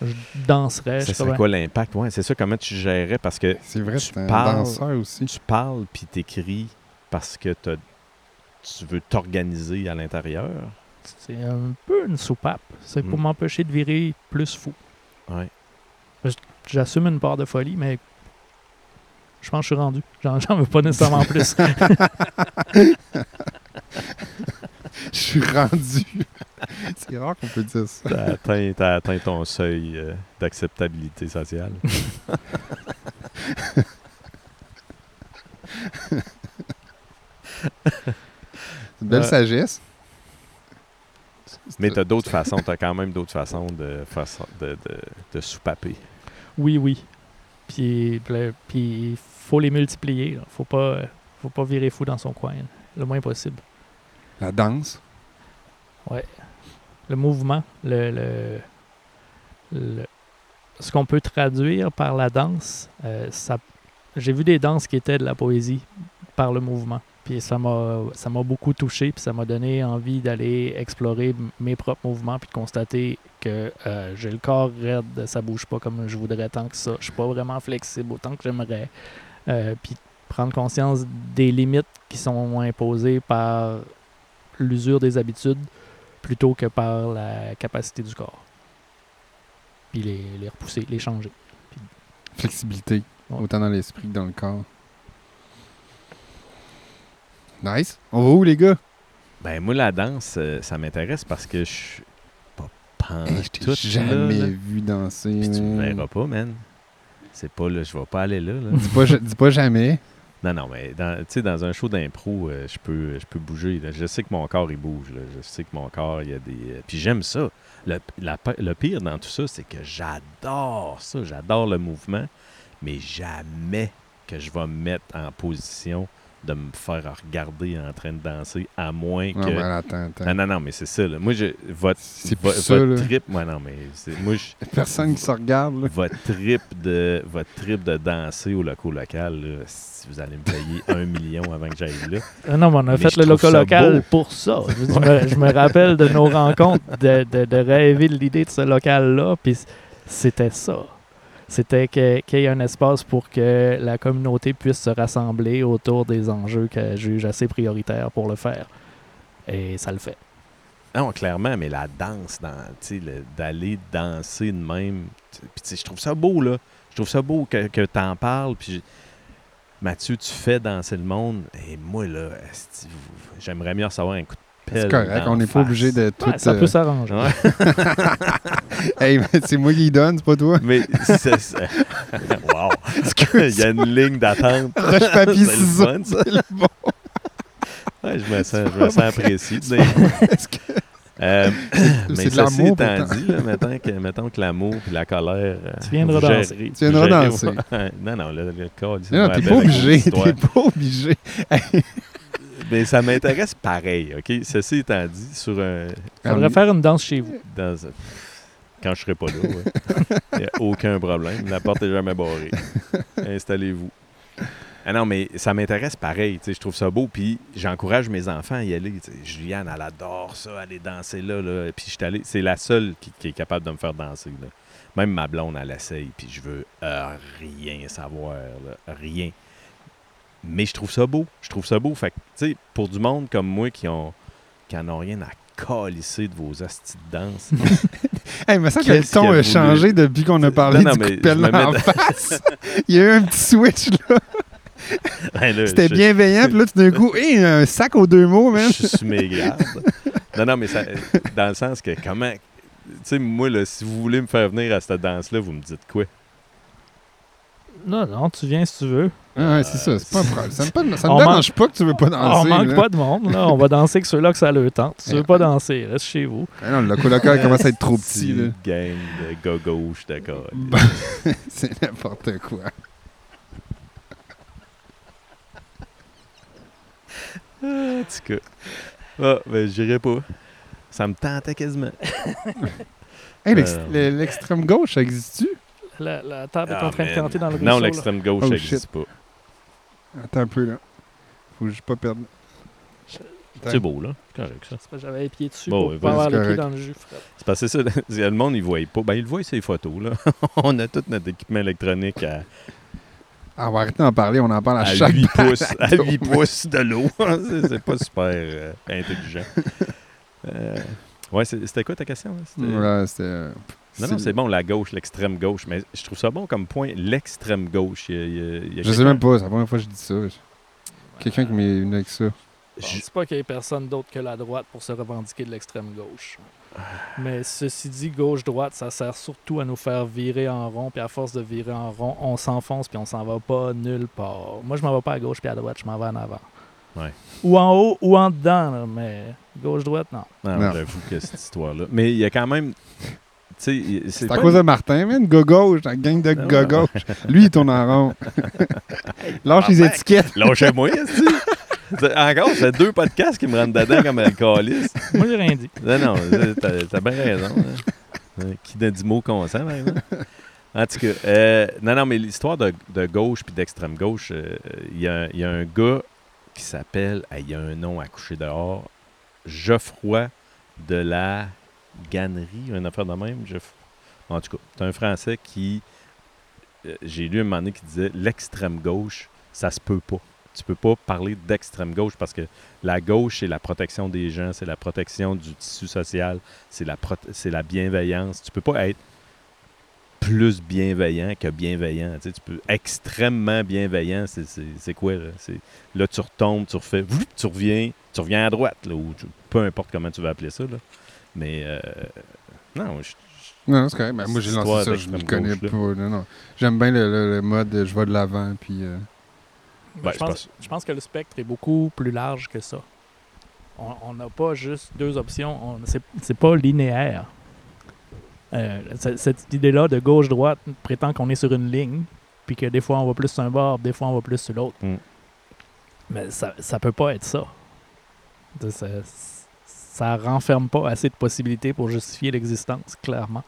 Je danserais. Serait quoi l'impact? Ouais, c'est ça, comment tu gérerais, parce que C'est vrai, Tu c'est un parles- danseur aussi. tu parles puis t'écris parce que t'as- tu veux t'organiser à l'intérieur. C'est un peu une soupape. C'est pour Mm. m'empêcher de virer plus fou. Ouais. J'assume une part de folie, mais je pense que je suis rendu. J'en j'en veux pas nécessairement plus. Je suis rendu. c'est rare qu'on peut dire ça. T'as atteint, t'as atteint ton seuil euh, d'acceptabilité sociale. C'est une belle Ouais. sagesse. Mais t'as d'autres façons, t'as quand même d'autres façons de, de, de, de soupaper. Oui, oui. Puis, puis faut les multiplier. là. Faut pas, faut pas virer fou dans son coin. là. Le moins possible. La danse? Le mouvement, le, le, le- ce qu'on peut traduire par la danse, euh, ça, j'ai vu des danses qui étaient de la poésie par le mouvement. Puis ça m'a, ça m'a beaucoup touché, puis ça m'a donné envie d'aller explorer mes propres mouvements, puis de constater que euh, j'ai le corps raide, ça bouge pas comme je voudrais tant que ça. Je suis pas vraiment flexible autant que j'aimerais. Euh, puis prendre conscience des limites qui sont imposées par l'usure des habitudes plutôt que par la capacité du corps. Puis les, les repousser, les changer. Flexibilité. Ouais. Autant dans l'esprit que dans le corps. Nice. On va où, les gars? Ben moi, la danse, euh, ça m'intéresse parce que je je t'ai là, jamais là. vu danser. Puis tu me verras pas, man. C'est pas là, je vais pas aller là. là. Dis pas, dis pas jamais. non, non, mais dans, tu sais, dans un show d'impro, euh, je peux, je peux bouger. là. Je sais que mon corps, il bouge. là. Je sais que mon corps, il y a des. euh, Puis j'aime ça. Le, la le pire dans tout ça, c'est que j'adore ça. J'adore le mouvement, mais jamais que je vais me mettre en position de me faire regarder en train de danser, à moins que. Non, ben, attends, attends. Non, non, non, mais c'est ça. Là. Moi, je, votre, C'est vo- plus ça, votre là. trip, moi, non, mais c'est, moi, je, Personne qui se regarde, là. votre trip de votre trip de danser au loco local, là, si vous allez me payer un million avant que j'aille là. Ah non, mais on a Mais fait le loco local beau. pour ça. Je, dire, me, je me rappelle de nos rencontres, de, de- de rêver de l'idée de ce local-là, puis c'était ça. C'était qu'il y ait un espace pour que la communauté puisse se rassembler autour des enjeux qu'elle juge assez prioritaires pour le faire. Et ça le fait. Non, clairement, mais la danse, d'aller danser de même. Puis, je trouve ça beau, là. Je trouve ça beau que, que tu en parles. Puis, Mathieu, tu fais danser le monde. Et moi, là, j'aimerais mieux recevoir un coup de pelle. C'est correct, on n'est pas obligé de tout. Ouais, ça euh, peut s'arranger. Ouais. Hey, mais c'est moi qui donne, c'est pas toi. Mais c'est ça. wow! Il y a une ligne d'attente. Roche, papier, ciseaux. C'est le bon. Ouais, je me sens, je me sens apprécié. Est-ce que- Euh, mais C'est de ceci étant dit, là, mettons, que, mettons que l'amour et la colère. euh, Tu viendras vous danser. Tu viendras danser. non, non, le, le corps, Non, t'es pas obligé. T'es pas obligé. Mais ça m'intéresse pareil, OK? Ceci étant dit, sur un. Faudrait faire une danse chez vous. Dans un- Quand je serai pas là, ouais. Il n'y a aucun problème. La porte est jamais barrée. Installez-vous. Ah non, mais ça m'intéresse pareil. tu sais, Je trouve ça beau. Puis j'encourage mes enfants à y aller. tu sais. Juliane, elle adore ça, aller danser là. là. Puis je suis allé- C'est la seule qui, qui est capable de me faire danser. là. Même ma blonde, elle essaye. Puis je veux euh, rien savoir. là. Rien. Mais je trouve ça beau. Je trouve ça beau. Fait que, tu sais, pour du monde comme moi qui ont qui en ont rien à calisser de vos hosties de danse. Hey, il me semble que le ton a changé depuis qu'on a parlé Non, non, du coup de pelle je me en face. Il y a eu un petit switch, là. Ben C'était je- bienveillant, puis là, tout d'un coup, hé, un sac aux deux mots, man. Je suis mes gardes. Non, non, mais ça, dans le sens que comment. Tu sais, moi, là, si vous voulez me faire venir à cette danse-là, vous me dites quoi? Non, non, tu viens si tu veux. Ah, ouais, c'est ça, c'est pas un problème. Ça me, ça me On dérange pas que tu veux pas danser. on manque là. pas de monde. Là. On va danser que ceux-là que ça le tente. Tu veux pas danser, reste chez vous. Ah non, le loco local commence à être trop petit, là. Gang de go-go, je suis d'accord. c'est n'importe quoi. Ah, en tout cas. Ah, ben, j'irai pas. Ça me tentait quasiment. Hey, Euh. le- l'extrême gauche, ça existe-tu? La, la table est en train de man. canter dans le ruisseau. Non, l'extrême gauche, Oh, n'existe pas. Attends un peu, là. Faut que je pas perdre. C'est beau, là. C'est correct, ça. J'avais les pieds dessus Bon, pour ouais, pas avoir c'est les pieds dans le jus. frère. C'est parce que ça. Le monde, il ne voit pas. Ben, il voit ses photos, là. On a tout notre équipement électronique à, Ah, on va arrêter d'en parler, on en parle à, à chaque 8 pouces, à balado. 8 pouces de l'eau. c'est pas super euh, intelligent. Euh, ouais, c'était quoi ta question? là? C'était- Voilà, c'était. Non, non, c'est bon, la gauche, l'extrême gauche. Mais je trouve ça bon comme point, l'extrême gauche. Il y a- il y Je sais même pas, c'est la première fois que je dis ça. Quelqu'un qui m'est venu avec ça. Je Je- pense pas qu'il y ait personne d'autre que la droite pour se revendiquer de l'extrême gauche. Mais ceci dit, gauche-droite, ça sert surtout à nous faire virer en rond, puis à force de virer en rond, on s'enfonce, puis on s'en va pas nulle part. Moi, je m'en vais pas à gauche puis à droite, je m'en vais en avant. Ouais. Ou en haut ou en dedans, là, mais gauche-droite, non. Non, Non. j'avoue que cette histoire-là. Mais il y a quand même. C'est à pas cause une- de Martin, man. Go gauche, la gang de Non, go non. gauche. Lui, il tourne en rond. Lâche les étiquettes. Lâchez-moi, Encore, c'est deux podcasts qui me rentrent dedans comme un calice. Moi, j'ai rien dit. Non, non, t'as, t'as bien raison. hein. Euh, Qui n'a dit mot consent, par exemple. En tout cas, euh, non, non, mais l'histoire de, de gauche puis d'extrême gauche, euh, il y, a, il y a un gars qui s'appelle, ah, il y a un nom à coucher dehors, Geoffroy de la Gannerie, une affaire de même. Geoff- En tout cas, c'est un Français qui, euh, j'ai lu un moment donné qui disait, l'extrême gauche, ça se peut pas. Tu peux pas parler d'extrême gauche parce que la gauche, c'est la protection des gens, c'est la protection du tissu social, c'est la, la bienveillance. Tu peux pas être plus bienveillant que bienveillant. Tu, peux extrêmement bienveillant, c'est, quoi? Là? Là, tu retombes, tu refais, tu reviens, tu reviens à droite, là, ou peu importe comment tu vas appeler ça. Là. Mais euh, Non, je- Non, c'est correct. Ben, moi, j'ai lancé ça, je d'extrême connais gauche, pas. Non, non. J'aime bien le, le- le mode je vais de l'avant, puis... euh, Ben, je, pense, je pense que le spectre est beaucoup plus large que ça. On n'a pas juste deux options. On- C'est c'est pas linéaire. Euh, cette idée-là de gauche-droite prétend qu'on est sur une ligne, puis que des fois on va plus sur un bord, des fois on va plus sur l'autre. Mm. Mais ça, ça peut pas être ça. Ça, ça renferme pas assez de possibilités pour justifier l'existence, clairement.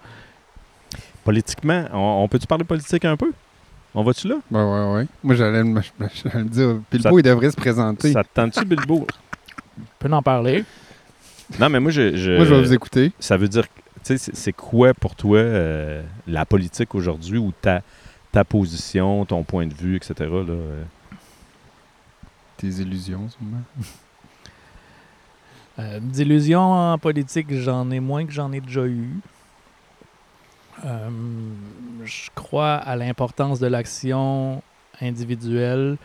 Politiquement, on, on peut-tu parler politique un peu? On va-tu là? Ben ouais, ouais. Moi, j'allais me dire, Ça- il devrait se présenter. Ça te tente-tu, Bilbo? On peut en parler. non, mais moi, je, je- Moi, je vais vous écouter. ça veut dire, tu sais, c'est- c'est quoi pour toi euh, la politique aujourd'hui ou ta, ta position, ton point de vue, etc. Là, euh? Tes illusions, sûrement. Euh, D'illusions en politique, j'en ai moins que j'en ai déjà eu. Euh, je crois à l'importance de l'action individuelle,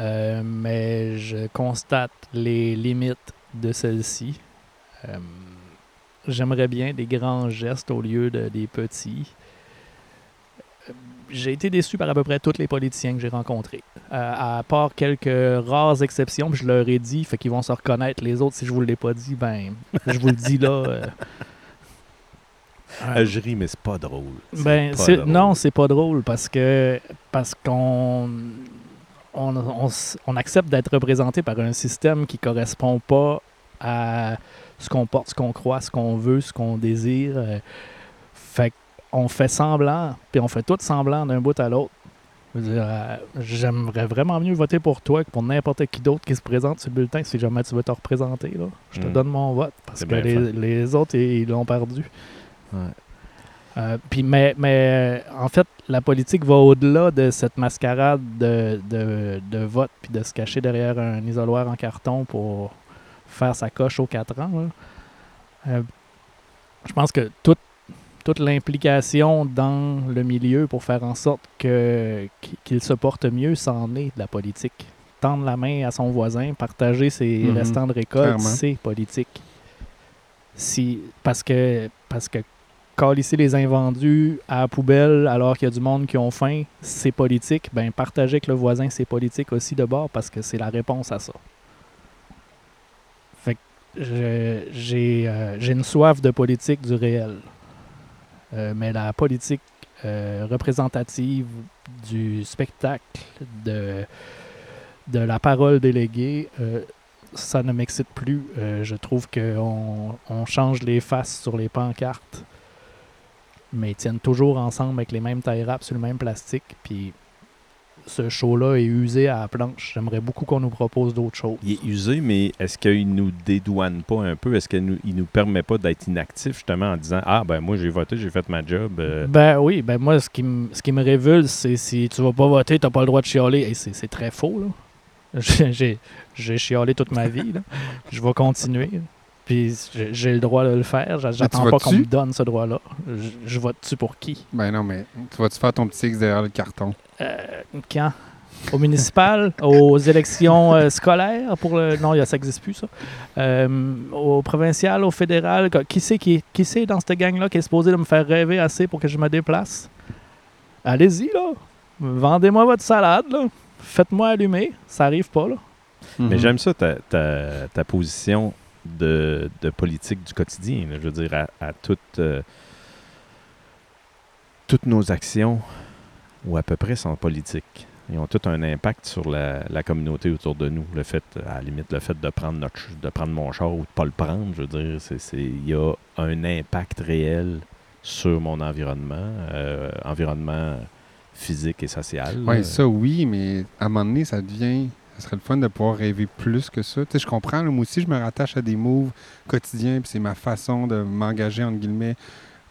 euh, mais je constate les limites de celle-ci. Euh, J'aimerais bien des grands gestes au lieu de des petits. J'ai été déçu par à peu près tous les politiciens que j'ai rencontrés. Euh, à part quelques rares exceptions, puis je leur ai dit, fait qu'ils vont se reconnaître. Les autres, si je vous l'ai pas dit, ben, je vous le dis là. euh. Euh, je ris, mais c'est pas drôle. Ben, pas drôle. non, c'est pas drôle parce que parce qu'on on, on s- on accepte d'être représenté par un système qui correspond pas à ce qu'on porte, ce qu'on croit, ce qu'on veut, ce qu'on désire. euh, fait qu'on fait semblant, puis on fait tout semblant d'un bout à l'autre. Euh, J'aimerais vraiment mieux voter pour toi que pour n'importe qui d'autre qui se présente sur le bulletin si jamais tu veux te représenter. Là. Je te Mm. donne mon vote parce que les, autres, ils l'ont perdu. Ouais. Euh, puis mais, mais euh, en fait, la politique va au-delà de cette mascarade de, de, de vote puis de se cacher derrière un isoloir en carton pour faire sa coche aux quatre ans. Euh, je pense que toute, toute l'implication dans le milieu pour faire en sorte que, qu'il se porte mieux, c'en est de la politique. Tendre la main à son voisin, partager ses Mhm. restants de récolte, c'est politique. Si, parce que, parce que calisser les invendus à la poubelle alors qu'il y a du monde qui ont faim, c'est politique. Ben, partager avec le voisin, c'est politique aussi de bord parce que c'est la réponse à ça. Fait que j'ai euh, j'ai une soif de politique du réel. Euh, mais la politique euh, représentative du spectacle, de, de la parole déléguée, euh, ça ne m'excite plus. Je trouve qu'on on change les faces sur les pancartes, mais ils tiennent toujours ensemble avec les mêmes tailles rap sur le même plastique. Puis ce show-là est usé à la planche. J'aimerais beaucoup qu'on nous propose d'autres choses. Il est usé, mais est-ce qu'il nous dédouane pas un peu? Est-ce qu'il nous, il nous permet pas d'être inactifs justement en disant Ah, ben moi j'ai voté, j'ai fait ma job. euh, Ben oui, ben moi, ce qui, me- ce qui me révulse, c'est si tu vas pas voter, t'as pas le droit de chialer. Et c'est c'est très faux, là. J'ai chialé toute ma vie, là. Je vais continuer. Puis j'ai le droit de le faire. J'a- J'attends pas qu'on me donne ce droit-là. Je, je vote-tu pour qui? Ben non, mais tu vas-tu faire ton petit X derrière le carton? Euh, quand? Au municipal, aux élections euh, scolaires? Pour le. Non, y a- ça n'existe plus, ça. Euh, au provincial, au fédéral. Qu- Qui c'est qui, qui c'est dans cette gang-là qui est supposé de me faire rêver assez pour que je me déplace? Allez-y, là. Vendez-moi votre salade, là. Faites-moi allumer. Ça arrive pas, là. Mais Mhm. j'aime ça, ta, ta, ta position de, politique du quotidien. Je veux dire, à, euh, toutes nos actions, ou à peu près, sont politiques. Ils ont tout un impact sur la, communauté autour de nous. Le fait, à la limite, le fait de prendre, notre, de prendre mon char ou de pas le prendre, je veux dire, c'est, il y a un impact réel sur mon environnement, euh, environnement physique et social. Oui, ça, oui, mais à un moment donné, ça devient. Ça serait le fun de pouvoir rêver plus que ça. Tu sais, je comprends, là, moi aussi, je me rattache à des moves quotidiens, puis c'est ma façon de m'engager, entre guillemets,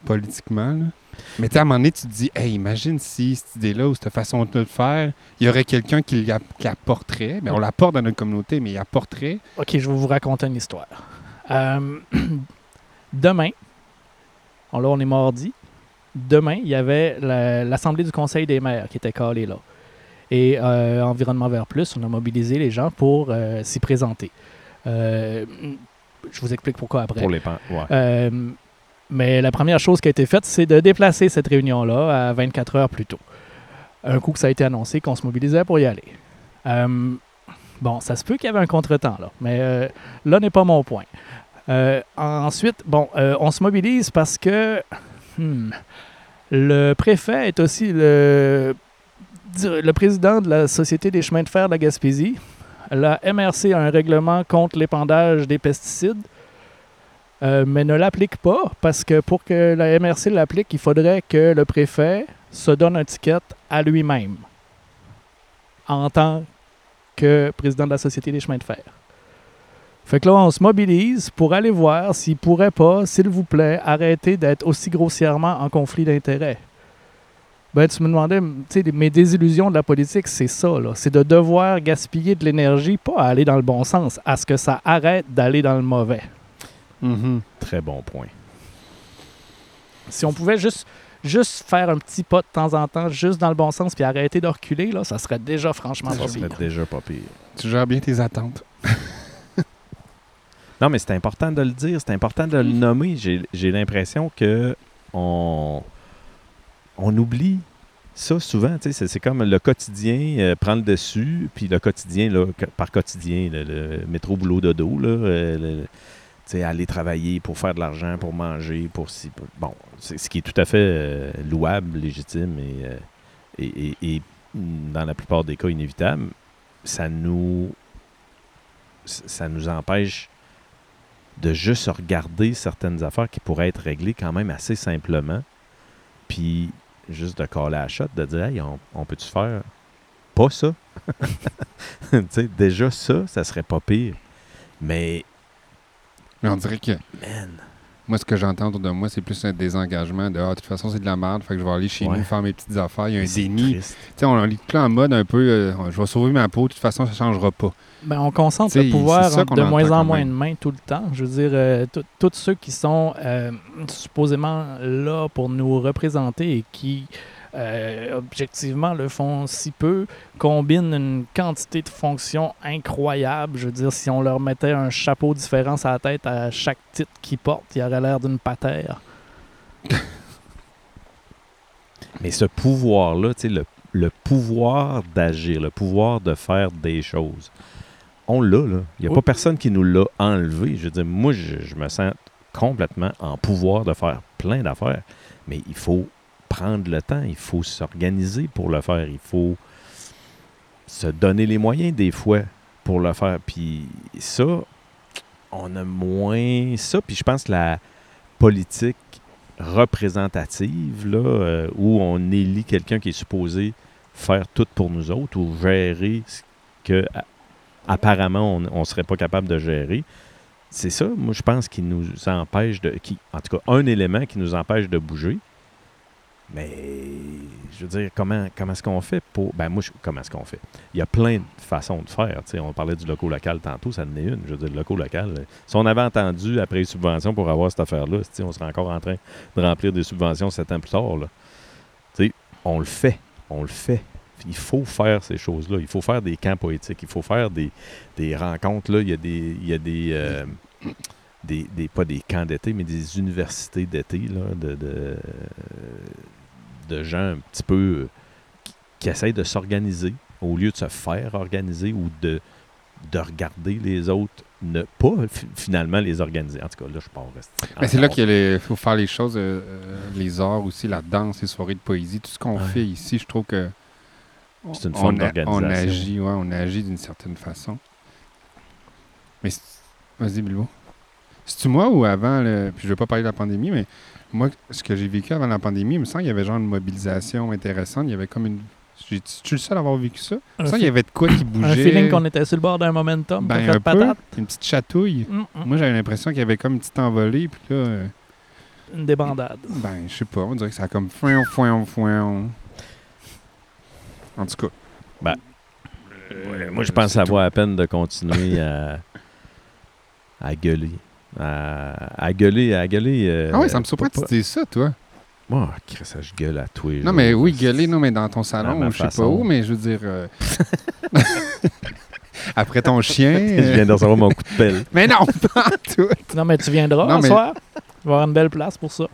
politiquement. Mais tu à un moment donné, tu te dis, hey, imagine si cette idée-là ou cette façon de le faire, il y aurait quelqu'un qui la-. Mais on l'apporte dans notre communauté, mais il apporterait. OK, je vais vous raconter une histoire. Euh, demain, on- là, on est mardi. Demain, il y avait la- l'Assemblée du Conseil des maires qui était calée là. Et euh, Environnement Vert Plus, on a mobilisé les gens pour euh, s'y présenter. Euh, je vous explique pourquoi après. Pour les pan- ouais. Mais la première chose qui a été faite, c'est de déplacer cette réunion-là à 24 heures plus tôt. Un coup que ça a été annoncé qu'on se mobilisait pour y aller. Bon, ça se peut qu'il y avait un contretemps, là, mais là n'est pas mon point. Ensuite, bon, on se mobilise parce que hmm, le préfet est aussi le, le président de la Société des chemins de fer de la Gaspésie. La MRC a un règlement contre l'épandage des pesticides, euh, mais ne l'applique pas parce que pour que la MRC l'applique, il faudrait que le préfet se donne un ticket à lui-même en tant que président de la Société des chemins de fer. Fait que là, on se mobilise pour aller voir s'il pourrait pas, s'il vous plaît, arrêter d'être aussi grossièrement en conflit d'intérêts. Ben, tu me demandais, tu sais, mes désillusions de la politique, c'est ça, là. C'est de devoir gaspiller de l'énergie, pas à aller dans le bon sens, à ce que ça arrête d'aller dans le mauvais. Mhm. Très bon point. Si on pouvait juste, juste faire un petit pas de temps en temps, juste dans le bon sens, puis arrêter de reculer, là, ça serait déjà franchement Ça pas serait pire. déjà pas pire. Tu gères bien tes attentes. Non, mais c'est important de le dire, c'est important de le nommer. J'ai j'ai l'impression que on, on oublie ça souvent. C'est comme le quotidien euh, prend le dessus, puis le quotidien, là, par quotidien, le, métro boulot dodo, là, euh, aller travailler pour faire de l'argent, pour manger, pour si. bon, c'est ce qui est tout à fait euh, louable, légitime et, euh, et, et- et, dans la plupart des cas inévitable. Ça nous, ça nous empêche de juste regarder certaines affaires qui pourraient être réglées quand même assez simplement, puis juste de coller à la shot, de dire hey, on, on peut-tu faire pas ça? Tu sais, déjà ça, ça serait pas pire. Mais Mais on dirait que man, moi, ce que j'entends autour de moi, c'est plus un désengagement de Ah, de toute façon, c'est de la merde, fait que je vais aller chez Ouais. nous faire mes petites affaires. Il y a un déni. Tu sais, on est plus en mode un peu euh, je vais sauver ma peau, de toute façon, ça changera pas. Ben, on concentre T'sais, le pouvoir de moins en moins de mains tout le temps. Je veux dire, euh, tout- tous ceux qui sont euh, supposément là pour nous représenter et qui, euh, objectivement, le font si peu, combinent une quantité de fonctions incroyables. Je veux dire, si on leur mettait un chapeau différent à la tête à chaque titre qu'ils portent, il aurait l'air d'une patère. Mais ce pouvoir-là, tu sais, le, le pouvoir d'agir, le pouvoir de faire des choses, on l'a, là. Il n'y a Oui. pas personne qui nous l'a enlevé. Je veux dire, moi, je, je me sens complètement en pouvoir de faire plein d'affaires. Mais il faut prendre le temps, il faut s'organiser pour le faire, il faut se donner les moyens des fois pour le faire. Puis ça, on a moins ça. Puis je pense que la politique représentative, là, euh, où on élit quelqu'un qui est supposé faire tout pour nous autres ou gérer ce que apparemment on ne serait pas capable de gérer. C'est ça, moi, je pense, qui nous empêche de. Qui, en tout cas, un élément qui nous empêche de bouger. Mais, je veux dire, comment, comment est-ce qu'on fait pour. Ben, moi, je- comment est-ce qu'on fait? Il y a plein de façons de faire. tu sais. on parlait du loco-local tantôt, ça en est une. Je veux dire, le loco-local. euh, Si on avait entendu après les subventions pour avoir cette affaire-là, on serait encore en train de remplir des subventions sept ans plus tard. Là. On le fait. On le fait. Il faut faire ces choses-là. Il faut faire des camps poétiques. Il faut faire des, des rencontres. Là. Il y a des. Il y a des, euh, des, des- pas des camps d'été, mais des universités d'été de gens un petit peu euh, qui, qui essayent de s'organiser au lieu de se faire organiser ou de, de regarder les autres ne pas fi- finalement les organiser. En tout cas, là, je pars. Mais c'est là qu'il faut faire les choses, euh, euh, les arts aussi, la danse, les soirées de poésie, tout ce qu'on Ouais. fait ici, je trouve que C'est une forme a- On d'organisation. agit, ouais, on agit d'une certaine façon. Mais vas-y, Bilbo. C'est-tu moi ou avant, le... puis je veux pas parler de la pandémie, mais moi, ce que j'ai vécu avant la pandémie, il me semble qu'il y avait genre une mobilisation intéressante. Il y avait comme une. j'ai- Tu es le seul à avoir vécu ça? Il me semble qu'il y avait de quoi qui bougeait. un feeling qu'on était sur le bord d'un momentum, ben, un peu, une petite chatouille. Mm, mm. Moi, j'avais l'impression qu'il y avait comme une petite envolée, puis là, euh, Une débandade. ben, je sais pas, on dirait que ça a comme foin, foin, foin. En tout cas. Ben, Euh, Moi, je pense que c'est ça tout. vaut la peine de continuer à, à gueuler. À, à gueuler, à gueuler. euh, Ah ouais, ça me surprend pas- que tu dises ça, toi. Moi, Chris, ça, je gueule à tous les Non, jours. mais oui, gueuler, non, mais dans ton salon, je sais pas où, mais je veux dire. euh, Après ton chien. je euh, viens de recevoir mon coup de pelle. Mais non, pas tout. Non, mais tu viendras Non, un mais- soir? Il va y avoir une belle place pour ça.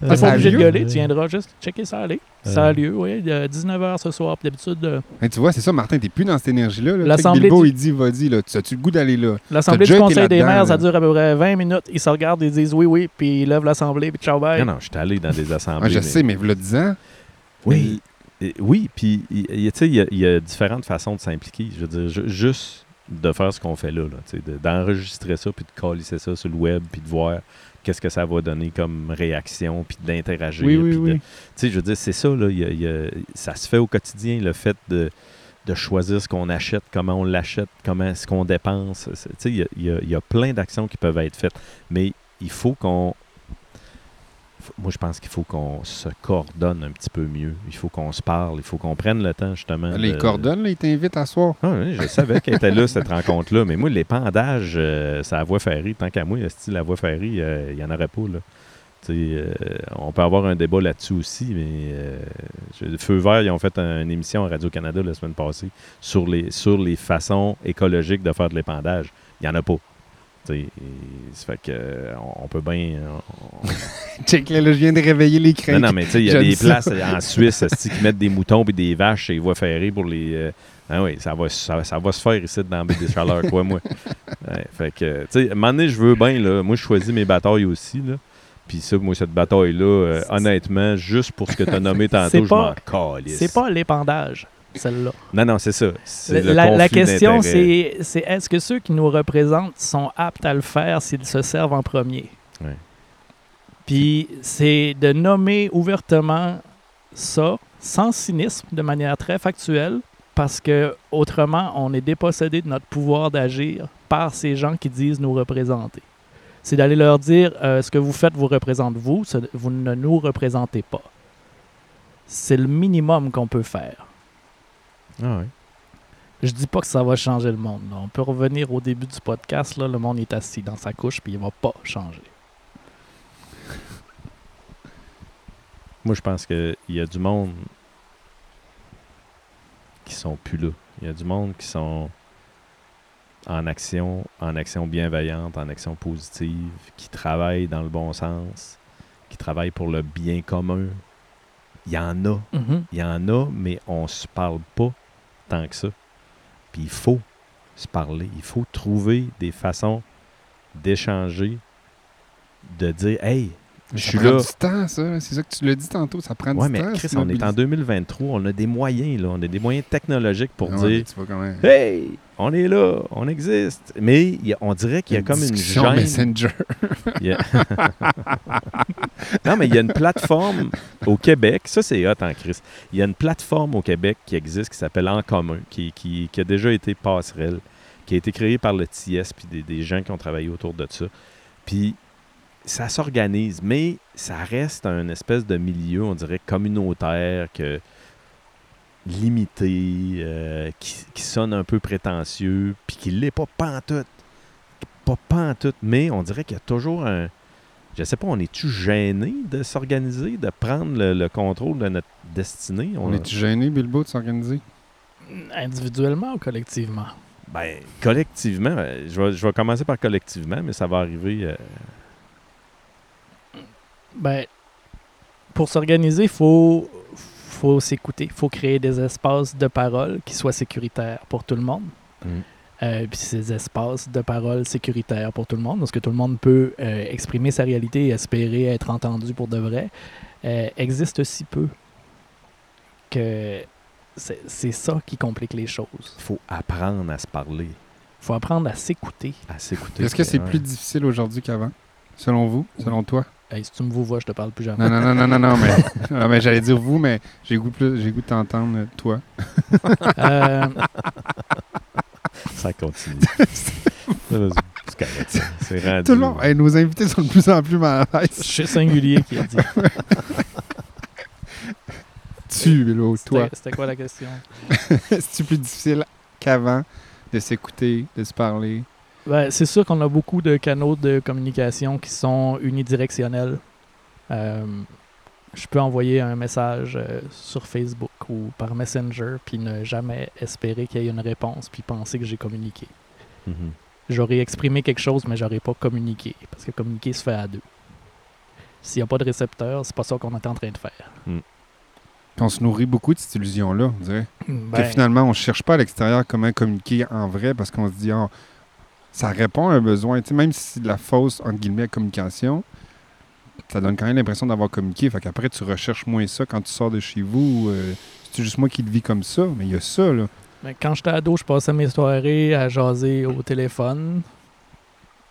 Ah, T'es ça pas a obligé de lieu? gueuler, tu viendras juste checker ça aller. Ça a Euh. lieu, oui. Il est 19h ce soir. Puis d'habitude, euh, Hey, tu vois, c'est ça, Martin, t'es plus dans cette énergie-là. là. L'Assemblée Bilbo, du- il dit, vas-y, là, tu as-tu le goût d'aller là? l'Assemblée du Conseil des maires, ça dure à peu près 20 minutes. Ils se regardent, ils disent oui, oui, puis ils lèvent l'Assemblée, puis ciao, bye. Non, non, je suis allé dans des assemblées. Ah, je mais- sais, mais vous le disant. Oui. Oui, puis tu sais, il y, a- il y a différentes façons de s'impliquer. Je veux dire, ju- juste de faire ce qu'on fait là, de- d'enregistrer ça, puis de calisser ça sur le web, puis de voir qu'est-ce que ça va donner comme réaction, puis d'interagir. Oui, oui. Tu sais, je veux dire, c'est ça, là, il y a- il y a- ça se fait au quotidien, le fait de, de choisir ce qu'on achète, comment on l'achète, comment ce qu'on dépense. Tu sais, y a, il y a plein d'actions qui peuvent être faites, mais il faut qu'on... Moi, je pense qu'il faut qu'on se coordonne un petit peu mieux. Il faut qu'on se parle, il faut qu'on prenne le temps, justement. Les de- coordonnes, là, ils t'invitent à soir. ah oui, je savais qu'elle était là, cette rencontre-là. Mais moi, l'épandage, euh, c'est la voie ferrée. Tant qu'à moi, style la voie ferrée, euh, il n'y en aurait pas. Là. Euh, on peut avoir un débat là-dessus aussi, mais euh, Feu Vert, ils ont fait un- une émission à Radio-Canada la semaine passée sur les, sur les façons écologiques de faire de l'épandage. Il n'y en a pas. Ça fait que on, peut bien. on- Check, là, je viens de réveiller les craintes. non, mais tu sais, il y a des ça. places en Suisse qui mettent des moutons et des vaches et les voies ferrées pour les. euh, ah oui, ça va, ça, ça va se faire ici dans la des Chaleurs, quoi, moi. Ouais, fait que, tu sais, à un moment donné, je veux bien, là. Moi, je choisis mes batailles aussi, là. Puis ça, moi, cette bataille-là, euh, honnêtement, juste pour ce que tu as nommé tantôt, je m'en calisse. C'est pas l'épandage, celle-là. Non, non, c'est ça. La, question, c'est c'est est-ce que ceux qui nous représentent sont aptes à le faire s'ils se servent en premier? Puis c'est de nommer ouvertement ça, sans cynisme, de manière très factuelle, parce que autrement, on est dépossédé de notre pouvoir d'agir par ces gens qui disent nous représenter. C'est d'aller leur dire euh, ce que vous faites vous représente vous, ce- vous ne nous représentez pas. C'est le minimum qu'on peut faire. Ah ouais. Je dis pas que ça va changer le monde. là. On peut revenir au début du podcast. Là, le monde est assis dans sa couche puis il va pas changer. Moi, je pense qu'il y a du monde qui sont plus là. Il y a du monde qui sont en action, en action bienveillante, en action positive, qui travaillent dans le bon sens, qui travaillent pour le bien commun. Il y en a. Il y en a, mais on se parle pas tant que ça. Puis il faut se parler. Il faut trouver des façons d'échanger, de dire Hey, je Ça suis prend là. du temps, ça. C'est ça que tu l'as dit tantôt. Ça prend Ouais, du mais temps. Chris, on est en mobiliser. 2023, on a des moyens, là. On a des moyens technologiques pour Ah dire même. Hey, on est là, on existe. Mais il y a- on dirait qu'il y a comme une gêne. Messenger. Non, mais il y a une plateforme au Québec, ça c'est hot en Chris. Il y a une plateforme au Québec qui existe qui s'appelle En Commun, qui, qui- qui a déjà été passerelle, qui a été créée par le TIS puis des, des gens qui ont travaillé autour de ça. Puis ça s'organise, mais ça reste un espèce de milieu, on dirait, communautaire, que limité, euh, qui, qui sonne un peu prétentieux, puis qui l'est pas pantoute. Pas pantoute, mais on dirait qu'il y a toujours un... Je sais pas, on est-tu gêné de s'organiser, de prendre le, le contrôle de notre destinée? On est-tu gêné, Bilbo, de s'organiser? Individuellement ou collectivement? Ben, collectivement, euh, je vais, je vais commencer par collectivement, mais ça va arriver... euh, Ben, pour s'organiser, il faut, faut s'écouter. Il faut créer des espaces de parole qui soient sécuritaires pour tout le monde. Mm. Euh, puis ces espaces de parole sécuritaires pour tout le monde, parce que tout le monde peut euh, exprimer sa réalité et espérer être entendu pour de vrai, euh, existe si peu que c'est c'est ça qui complique les choses. faut apprendre à se parler, Il faut apprendre à s'écouter. à s'écouter. Est-ce que c'est Ouais. plus difficile aujourd'hui qu'avant? Selon vous? Selon toi? Hey, si tu me vois, je te parle plus jamais. Non, non, non, non, non, non, mais, non, mais j'allais dire vous, mais j'ai goût, plus, j'ai goût de t'entendre, toi. Euh, Ça continue. C'est correct, ça. C'est rendu... Tout le monde, hey, nos invités sont de plus en plus mal à je l'aise. suis singulier qui a dit. Tu, Bilbo, toi? C'était c'était quoi la question? C'est-tu plus difficile qu'avant de s'écouter, de se parler? Ben, c'est sûr qu'on a beaucoup de canaux de communication qui sont unidirectionnels. Euh, je peux envoyer un message euh, sur Facebook ou par Messenger, puis ne jamais espérer qu'il y ait une réponse, puis penser que j'ai communiqué. Mhm. J'aurais exprimé quelque chose, mais j'aurais pas communiqué, parce que communiquer se fait à deux. S'il n'y a pas de récepteur, c'est pas ça qu'on est en train de faire. Puis on se nourrit beaucoup de cette illusion-là, on dirait. que Ben, finalement, on ne cherche pas à l'extérieur comment communiquer en vrai parce qu'on se dit, Ah, ça répond à un besoin. Tu sais, même si c'est de la fausse, entre guillemets, communication, ça donne quand même l'impression d'avoir communiqué. Fait qu'après, tu recherches moins ça quand tu sors de chez vous. euh, c'est juste moi qui le vis comme ça, mais il y a ça, là. quand j'étais ado, je passais mes soirées à jaser au téléphone.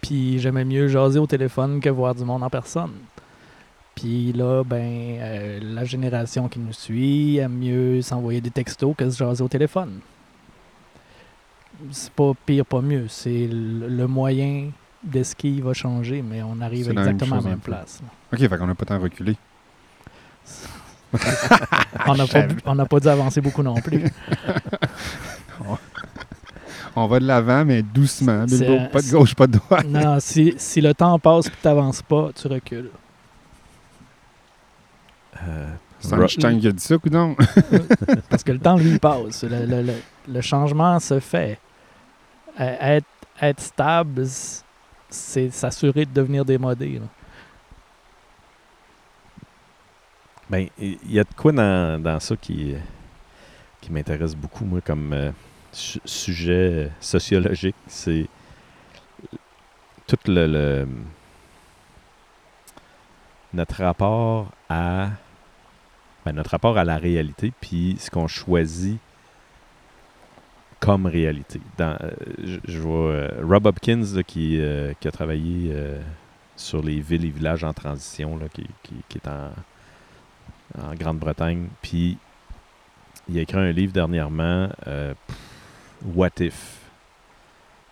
Puis j'aimais mieux jaser au téléphone que voir du monde en personne. Puis là, ben, euh, la génération qui nous suit aime mieux s'envoyer des textos que se jaser au téléphone. C'est pas pire, pas mieux. C'est le le moyen de ce qui va changer, mais on arrive même exactement à la même place. OK, fait qu'on n'a pas tant reculé. On n'a pas, on n'a pas dû avancer beaucoup non plus. On va de l'avant, mais doucement. Bilbo, pas de gauche, pas de droite. non, si, si le temps passe et tu n'avances pas, tu recules. Euh, Einstein qui a dit ça, coudon. Parce que le temps, lui, il passe. Le, le- le- le changement se fait. Euh, Être, stable, c'est s'assurer de devenir démodé. là. Ben, il y a de quoi dans, dans ça qui, qui m'intéresse beaucoup, moi, comme euh, su- sujet sociologique. C'est tout le, le- notre rapport à ben, notre rapport à la réalité, puis ce qu'on choisit comme réalité. Euh, je, vois euh, Rob Hopkins euh, qui a travaillé sur les villes et villages en transition, qui, est en, Grande-Bretagne. Puis il a écrit un livre dernièrement, What if?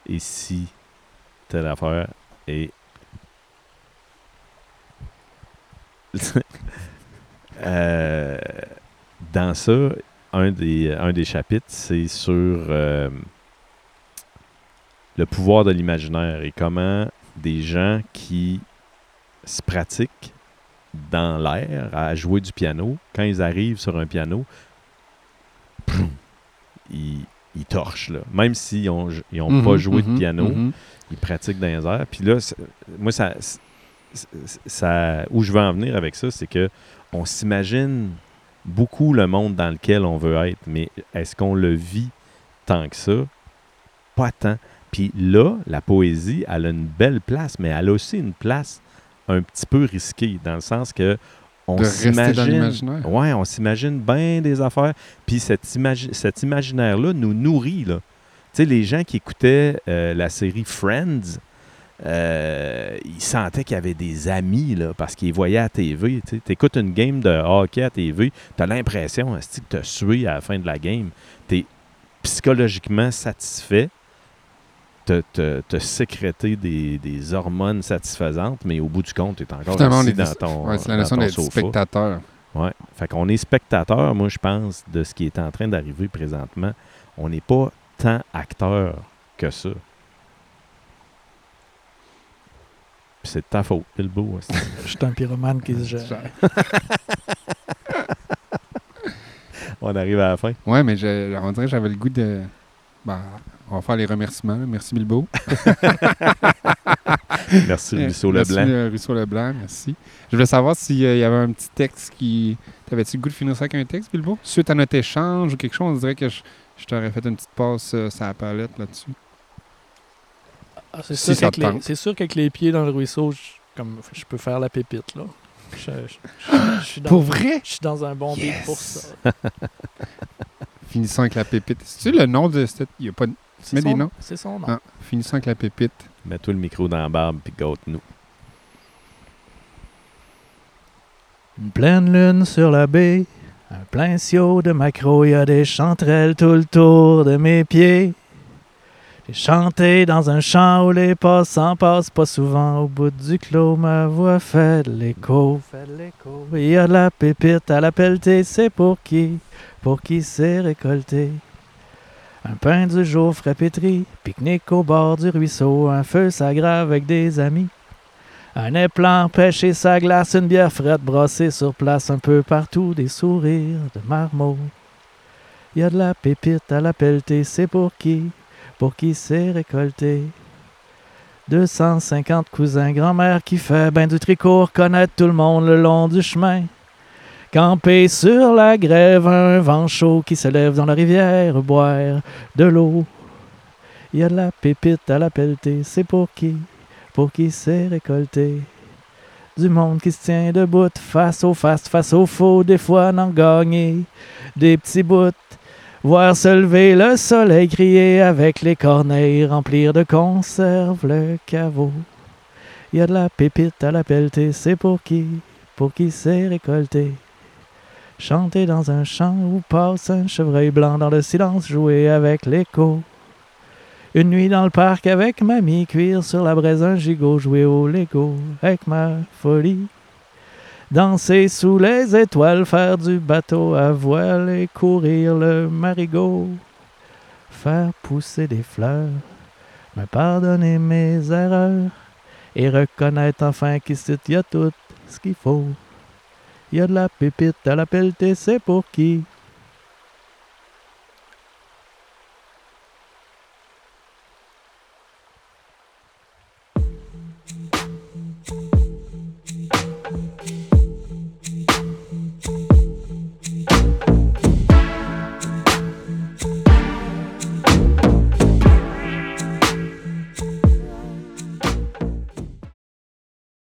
Et si telle affaire Euh, dans ça, un des, un des chapitres, c'est sur euh, le pouvoir de l'imaginaire et comment des gens qui se pratiquent dans l'air à jouer du piano, quand ils arrivent sur un piano, ils, ils torchent. Là. Même s'ils n'ont ils ont pas Mhm, joué de mhm, piano, mhm. ils pratiquent dans les airs. Puis là, moi, ça, ça, où je veux en venir avec ça, c'est que on s'imagine beaucoup le monde dans lequel on veut être, mais est-ce qu'on le vit tant que ça? Pas tant. Puis là, la poésie, elle a une belle place, mais elle a aussi une place un petit peu risquée, dans le sens que on s'imagine... Ouais, on s'imagine bien des affaires. Puis cet, imagi- cet imaginaire-là nous nourrit. Là. Tu sais, les gens qui écoutaient euh, la série Friends, euh, ils sentaient qu'il y avait des amis là, parce qu'ils voyaient à TV. Tu écoutes une game de hockey à TV, tu as l'impression que tu as sué à la fin de la game. Tu es psychologiquement satisfait. Tu as sécrété des, des hormones satisfaisantes, mais au bout du compte, tu es encore assis est dans ton, Ouais, c'est la notion d'être spectateur. Ouais. Fait qu'on est spectateur, moi, je pense, de ce qui est en train d'arriver présentement. On n'est pas tant acteur que ça. Puis c'est de ta faute, Bilbo. hostie. Je suis un pyromane qui se gère. On arrive à la fin. Ouais, mais je- on dirait que j'avais le goût de. Ben, on va faire les remerciements. Merci Bilbo. Merci, Ruisseau Merci, Leblanc. euh, Ruisseau Leblanc, merci. Je voulais savoir s'il y avait un petit texte qui. T'avais-tu le goût de finir ça avec un texte, Bilbo? Suite à notre échange ou quelque chose, on dirait que je, je t'aurais fait une petite passe euh, sur la palette là-dessus. Ah, c'est Si sûr ça qu'avec les- tente. c'est sûr qu'avec les pieds dans le ruisseau, je, comme, je peux faire la pépite. là. Je, je- je- je suis dans, vrai? je suis dans un bon beat Yes! pour ça. Finissons avec la pépite. C'est-tu le nom de cette. Il y a pas de- C'est Mets des son, noms? c'est son nom. Ah, finissons avec la pépite. Mets-toi le micro dans la barbe puis gâte-nous. Une pleine lune sur la baie, un plein ciel de maquereaux, y a des chanterelles tout le tour de mes pieds. J'ai chanté dans un champ où les passants passent pas souvent. Au bout du clos, ma voix fait de l'écho. Il y a de la pépite à la pelletée, c'est pour qui? Pour qui c'est récolté? Un pain du jour frais pétri, pique-nique au bord du ruisseau, un feu s'aggrave avec des amis. Un éplan pêché sa glace, une bière frette brassée sur place un peu partout, des sourires de marmots. Il y a de la pépite à la pelletée, c'est pour qui? Pour qui c'est récolté? 250 cousins, grand-mère qui fait ben du tricot, connaître tout le monde le long du chemin. Camper sur la grève, un vent chaud qui se lève dans la rivière, boire de l'eau. Il y a de la pépite à la pelletée, c'est pour qui Pour qui c'est récolté Du monde qui se tient debout, face au face, face au faux, des fois n'en gagner des petits bouts. Voir se lever le soleil crier avec les corneilles, remplir de conserve le caveau. Il y a de la pépite à la pelletée, c'est pour qui Pour qui c'est récolté Chanter dans un champ où passe un chevreuil blanc dans le silence, jouer avec l'écho. Une nuit dans le parc avec mamie, cuire sur la braise un gigot, jouer au Lego avec ma folie. Danser sous les étoiles, faire du bateau à voile et courir le marigot. Faire pousser des fleurs, me pardonner mes erreurs et reconnaître enfin qu'ici y a tout ce qu'il faut. Il y a de la pépite à la pelletée, c'est pour qui?